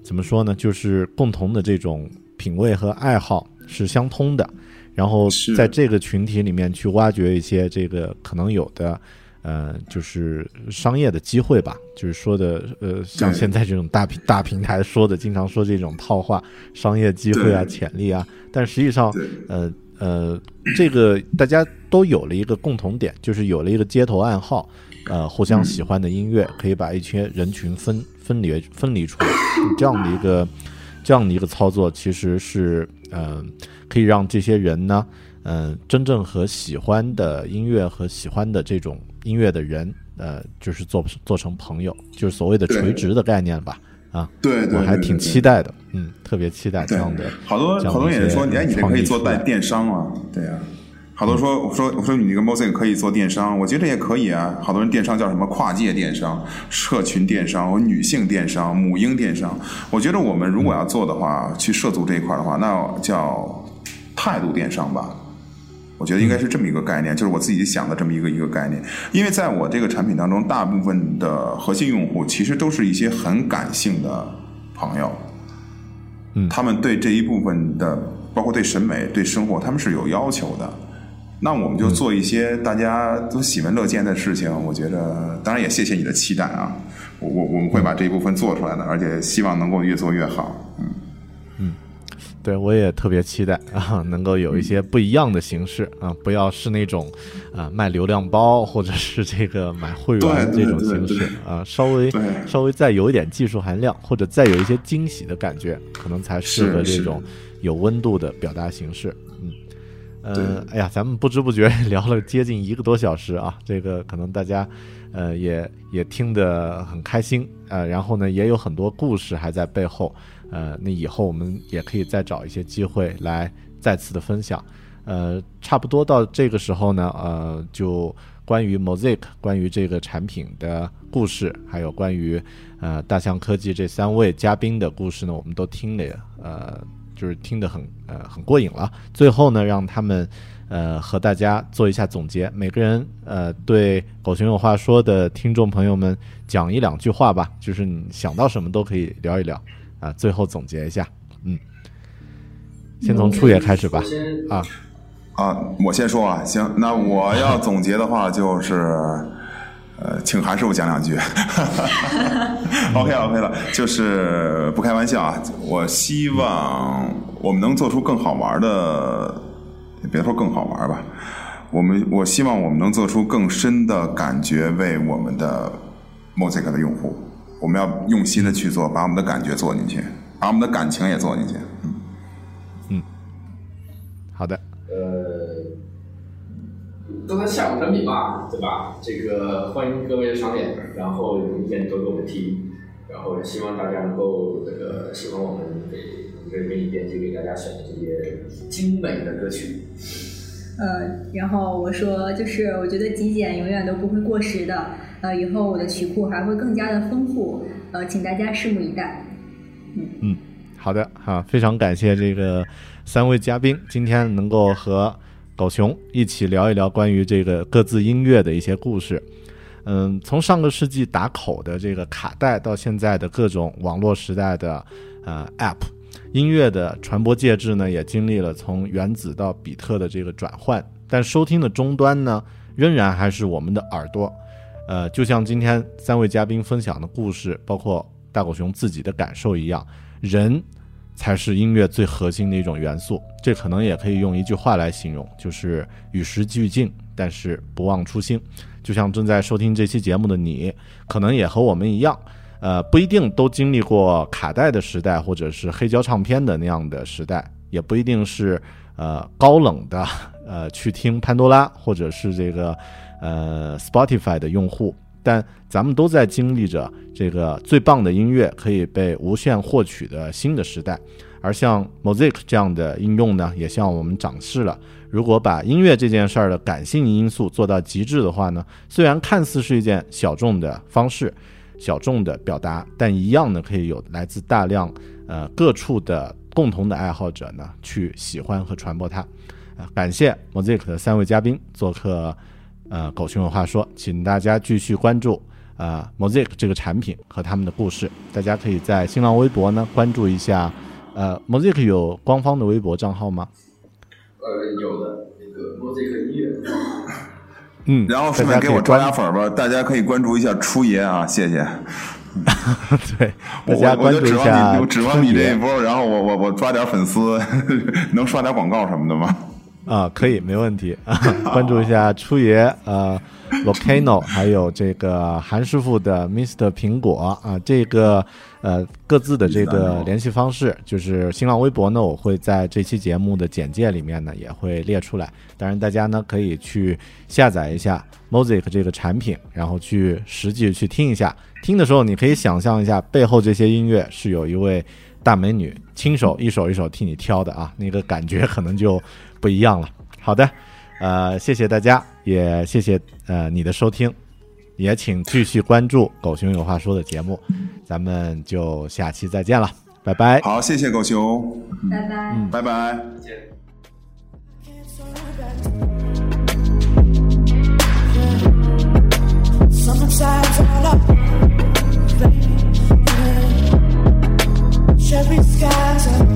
怎么说呢？就是共同的这种品味和爱好是相通的，然后在这个群体里面去挖掘一些这个可能有的。呃，就是商业的机会吧，就是说的，呃，像现在这种大平大平台说的，经常说这种套话，商业机会啊，潜力啊，但实际上，呃呃，这个大家都有了一个共同点，就是有了一个街头暗号，呃，互相喜欢的音乐，可以把一群人群分分离分离出来，这样的一个这样的一个操作，其实是，呃，可以让这些人呢，嗯，真正和喜欢的音乐和喜欢的这种。音乐的人，呃，就是做做成朋友，就是所谓的垂直的概念吧，啊，对，我还挺期待的，嗯，特别期待这样的。好多好多人说，你哎，你这可以做代电商啊，对呀。好多说，我说我说你这个 Mosaic 可以做电商，我觉得也可以啊。好多人电商叫什么跨界电商、社群电商、女性电商、母婴电商。我觉得我们如果要做的话，去涉足这一块的话，那叫态度电商吧。我觉得应该是这么一个概念，就是我自己想的这么一个一个概念。因为在我这个产品当中，大部分的核心用户其实都是一些很感性的朋友，嗯，他们对这一部分的，包括对审美、对生活，他们是有要求的。那我们就做一些大家都喜闻乐见的事情。我觉得，当然也谢谢你的期待啊，我我我们会把这一部分做出来的，而且希望能够越做越好，嗯。对，我也特别期待啊，能够有一些不一样的形式啊，不要是那种啊卖流量包或者是这个买会员这种形式啊，稍微稍微再有一点技术含量，或者再有一些惊喜的感觉，可能才适合这种有温度的表达形式。嗯，呃，哎呀，咱们不知不觉 聊了接近一个多小时啊，这个可能大家呃也也听得很开心呃，然后呢也有很多故事还在背后。呃，那以后我们也可以再找一些机会来再次的分享。呃，差不多到这个时候呢，呃，就关于 Mosaic，关于这个产品的故事，还有关于呃大象科技这三位嘉宾的故事呢，我们都听了，呃，就是听得很呃很过瘾了。最后呢，让他们呃和大家做一下总结，每个人呃对狗熊有话说的听众朋友们讲一两句话吧，就是你想到什么都可以聊一聊。啊，最后总结一下，嗯，先从初野开始吧。啊啊，我先说啊，行，那我要总结的话就是，呃，请韩师傅讲两句。OK OK 了，就是不开玩笑啊，我希望我们能做出更好玩的，别说更好玩吧，我们我希望我们能做出更深的感觉，为我们的 Mosaic 的用户。我们要用心的去做，把我们的感觉做进去，把我们的感情也做进去。嗯嗯，好的。呃，都在下午产品嘛，对吧？这个欢迎各位赏脸，然后有意见都给我们提，然后也希望大家能够这个喜欢我们给这边编辑给大家选的这些精美的歌曲。呃，然后我说，就是我觉得极简永远都不会过时的。呃，以后我的曲库还会更加的丰富，呃，请大家拭目以待。嗯嗯，好的，好，非常感谢这个三位嘉宾今天能够和狗熊一起聊一聊关于这个各自音乐的一些故事。嗯，从上个世纪打口的这个卡带，到现在的各种网络时代的呃 App，音乐的传播介质呢，也经历了从原子到比特的这个转换，但收听的终端呢，仍然还是我们的耳朵。呃，就像今天三位嘉宾分享的故事，包括大狗熊自己的感受一样，人才是音乐最核心的一种元素。这可能也可以用一句话来形容，就是与时俱进，但是不忘初心。就像正在收听这期节目的你，可能也和我们一样，呃，不一定都经历过卡带的时代，或者是黑胶唱片的那样的时代，也不一定是呃高冷的呃去听潘多拉，或者是这个。呃，Spotify 的用户，但咱们都在经历着这个最棒的音乐可以被无限获取的新的时代。而像 Mosaic 这样的应用呢，也向我们展示了，如果把音乐这件事儿的感性因素做到极致的话呢，虽然看似是一件小众的方式、小众的表达，但一样呢可以有来自大量呃各处的共同的爱好者呢去喜欢和传播它。啊，感谢 Mosaic 的三位嘉宾做客呃狗熊有话说，请大家继续关注。呃，Mosaic 这个产品和他们的故事，大家可以在新浪微博呢关注一下。呃，Mosaic 有官方的微博账号吗？呃，有的，那个 Mosaic 音乐。嗯，然后顺便给我抓俩粉吧，大家可以关注一下初爷啊，谢谢。对，大家关注一下我指望你这一波，然后我我我抓点粉丝，能刷点广告什么的吗？啊，可以，没问题。关注一下初爷，呃。Volcano，还有这个韩师傅的 Mr 苹果啊，这个呃各自的这个联系方式，就是新浪微博呢，我会在这期节目的简介里面呢也会列出来。当然，大家呢可以去下载一下 Mosaic 这个产品，然后去实际去听一下。听的时候，你可以想象一下，背后这些音乐是有一位大美女亲手一首一首替你挑的啊，那个感觉可能就不一样了。好的。呃，谢谢大家，也谢谢呃你的收听，也请继续关注《狗熊有话说》的节目，咱们就下期再见了，拜拜。好，谢谢狗熊，拜拜，嗯，拜拜。Save